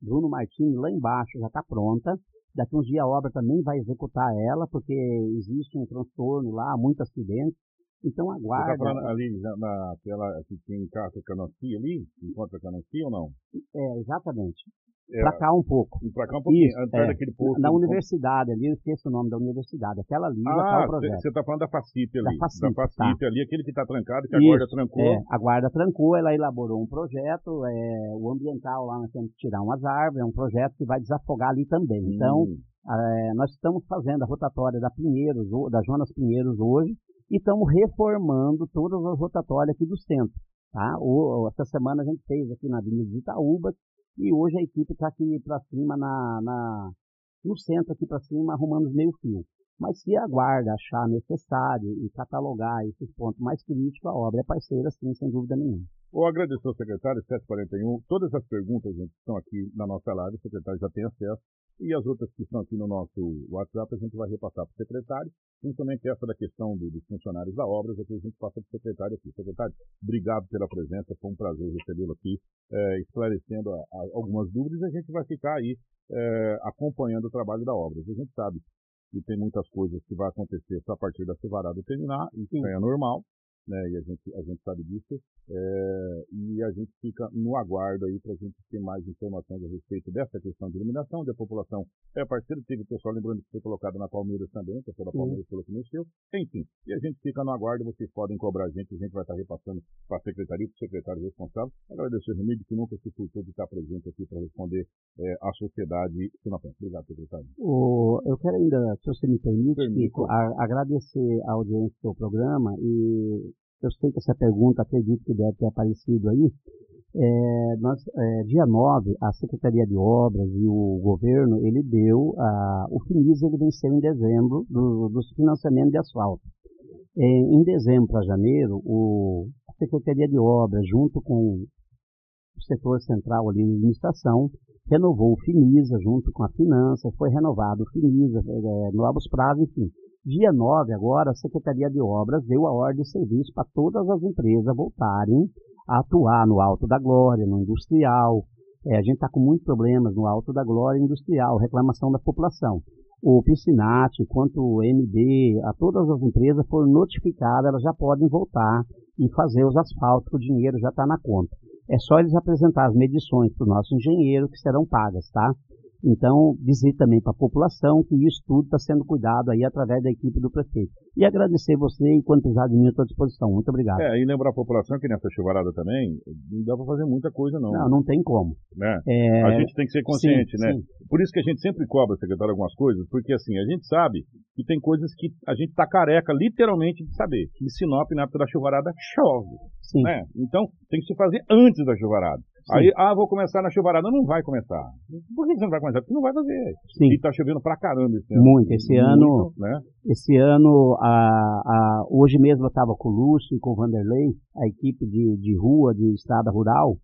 Bruno Martins, lá embaixo, já está pronta. Daqui uns dias a obra também vai executar ela, porque existe um transtorno lá, muito acidente. Então aguarda. Você tá ali na, na tela que tem carta Canassi ali? Encontra Canassi ou não? É, exatamente. É, Para cá um pouco. Pra cá um pouquinho, Isso, é, daquele posto. na universidade ali, eu esqueço o nome da universidade. Aquela ali está Ah, o projeto. você tá falando da FACIP ali. Da FACIP, FACIP ali, aquele que tá trancado, que Isso, agora trancou. É, a guarda trancou, ela elaborou um projeto, é, o ambiental lá nós temos que tirar umas árvores, é um projeto que vai desafogar ali também. Então, Hum. é, nós estamos fazendo a rotatória da Pinheiros, da Jonas Pinheiros hoje, e estamos reformando todas as rotatórias aqui do centro. Tá? Essa semana a gente fez aqui na Avenida Itaúba, e hoje a equipe está aqui para cima, na, na- no centro aqui para cima, arrumando os meio fio. Mas se a guarda achar necessário e catalogar esses pontos mais críticos, a obra é parceira, sim, sem dúvida nenhuma. Vou agradecer ao secretário, 741. Todas as perguntas, gente, que estão aqui na nossa live, o secretário já tem acesso. E as outras que estão aqui no nosso WhatsApp, a gente vai repassar para o secretário. Principalmente essa da questão do- dos funcionários da obra, aqui a gente passa para o secretário aqui. Secretário, obrigado pela presença, foi um prazer recebê-lo aqui, eh, esclarecendo a- a- algumas dúvidas. A gente vai ficar aí eh, acompanhando o trabalho da obra. A gente sabe que tem muitas coisas que vai acontecer só a partir da chuvarada terminar, isso Sim. é normal, né? E a gente, a gente sabe disso. É, e a gente fica no aguardo aí para a gente ter mais informações a respeito dessa questão de iluminação, onde a população é parceira, teve pessoal lembrando que foi colocado na Palmeiras também, o pessoal da. Palmeiras falou que mexeu. Enfim, e a gente fica no aguardo, vocês podem cobrar a gente, a gente vai estar repassando para a secretaria, para o secretário responsável. Agradecer o Remídio, que nunca se furtou de estar presente aqui para responder é, à sociedade sinoprense. Obrigado, secretário. O- eu quero ainda, se você me permite. Kiko, a- agradecer a audiência do programa e eu sei que essa pergunta, acredito que deve ter aparecido aí. É, nós, é, dia 9, a Secretaria de Obras e o governo, ele deu, a, o FINIS ele venceu em dezembro do, dos financiamentos de asfalto. É, em dezembro para janeiro, o, a Secretaria de Obras, junto com o setor central ali de administração, renovou o FINISA junto com a Finança, foi renovado o FINISA, é, novos prazos, enfim. Dia 9 agora, a Secretaria de Obras deu a ordem de serviço para todas as empresas voltarem a atuar no Alto da Glória, no industrial. É, a gente está com muitos problemas no Alto da Glória industrial, reclamação da população. O Piscinat, quanto o MD, a todas as empresas foram notificadas, elas já podem voltar e fazer os asfaltos, o dinheiro já está na conta. É só eles apresentar as medições para o nosso engenheiro que serão pagas, tá? Então, dizer também para a população que isso tudo está sendo cuidado aí através da equipe do prefeito. E agradecer você e quanto precisar de mim, estou à disposição. Muito obrigado. É, e lembrar a população que nessa chuvarada também, não dá para fazer muita coisa não, Não, não tem como. né? É, A gente tem que ser consciente, sim, né? sim. Por isso que a gente sempre cobra, secretário, algumas coisas, porque assim, a gente sabe que tem coisas que a gente tá careca, literalmente, de saber. Que em Sinop, na época da chuvarada, chove, Sim. né? Então, tem que se fazer antes da chuvarada. Aí, ah, vou começar na chuvarada. Não vai começar. Por que você não vai começar? Porque não vai fazer. Sim. E tá chovendo pra caramba esse ano. Muito. Esse ano, né? esse ano, a, a, hoje mesmo eu estava com o Lúcio e com o Vanderlei, a equipe de, de rua, de estrada rural.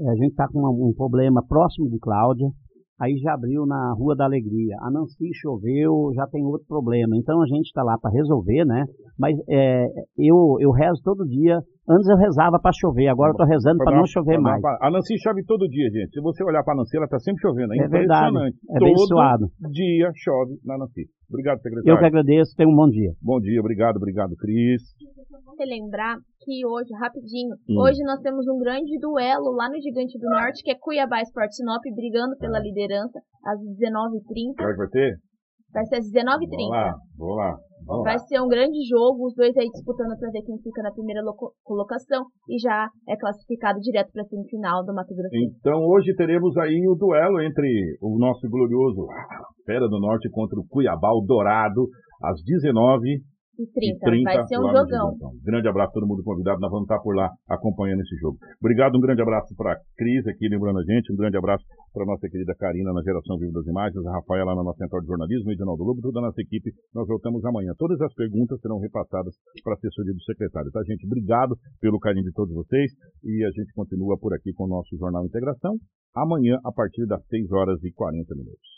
É, a gente está com uma- um problema próximo de Cláudia. Aí já abriu na Rua da Alegria. A Nancy choveu, já tem outro problema. Então a gente está lá para resolver, né? Mas é, eu, eu rezo todo dia. Antes eu rezava para chover, agora eu estou rezando para não chover mais. A Nancy chove todo dia, gente. Se você olhar pra Nancy, ela tá sempre chovendo. É, É verdade. impressionante. É todo dia chove na Nancy. Obrigado, secretário. Eu que agradeço, tenha um bom dia. Bom dia, obrigado, obrigado, Cris. Você lembrar que hoje, rapidinho, Hum. hoje nós temos um grande duelo lá no Gigante do Norte, que é Cuiabá Sport Sinop brigando pela liderança às 19h30. Será que vai ter? Vai ser às Vamos 19h30. lá, vamos lá. Vamos lá. Vai ser um grande jogo, os dois aí disputando para ver quem fica na primeira colocação e já é classificado direto para a semifinal do Mato Grosso. Então hoje teremos aí o duelo entre o nosso glorioso Fera do Norte contra o Cuiabá, o Dourado, às 19 e 30. 30 Vai ser um jogão. Grande abraço a todo mundo convidado. Nós vamos estar por lá acompanhando esse jogo. Obrigado, um grande abraço para a Cris aqui lembrando a gente. Um grande abraço para nossa querida Karina na geração viva das imagens, a Rafaela na nossa central de jornalismo, o Edinaldo Lobo, toda a nossa equipe. Nós voltamos amanhã. Todas as perguntas serão repassadas para a assessoria do secretário. Tá, gente? Obrigado pelo carinho de todos vocês e a gente continua por aqui com o nosso Jornal Integração. Amanhã, a partir das 6 horas e 40 minutos.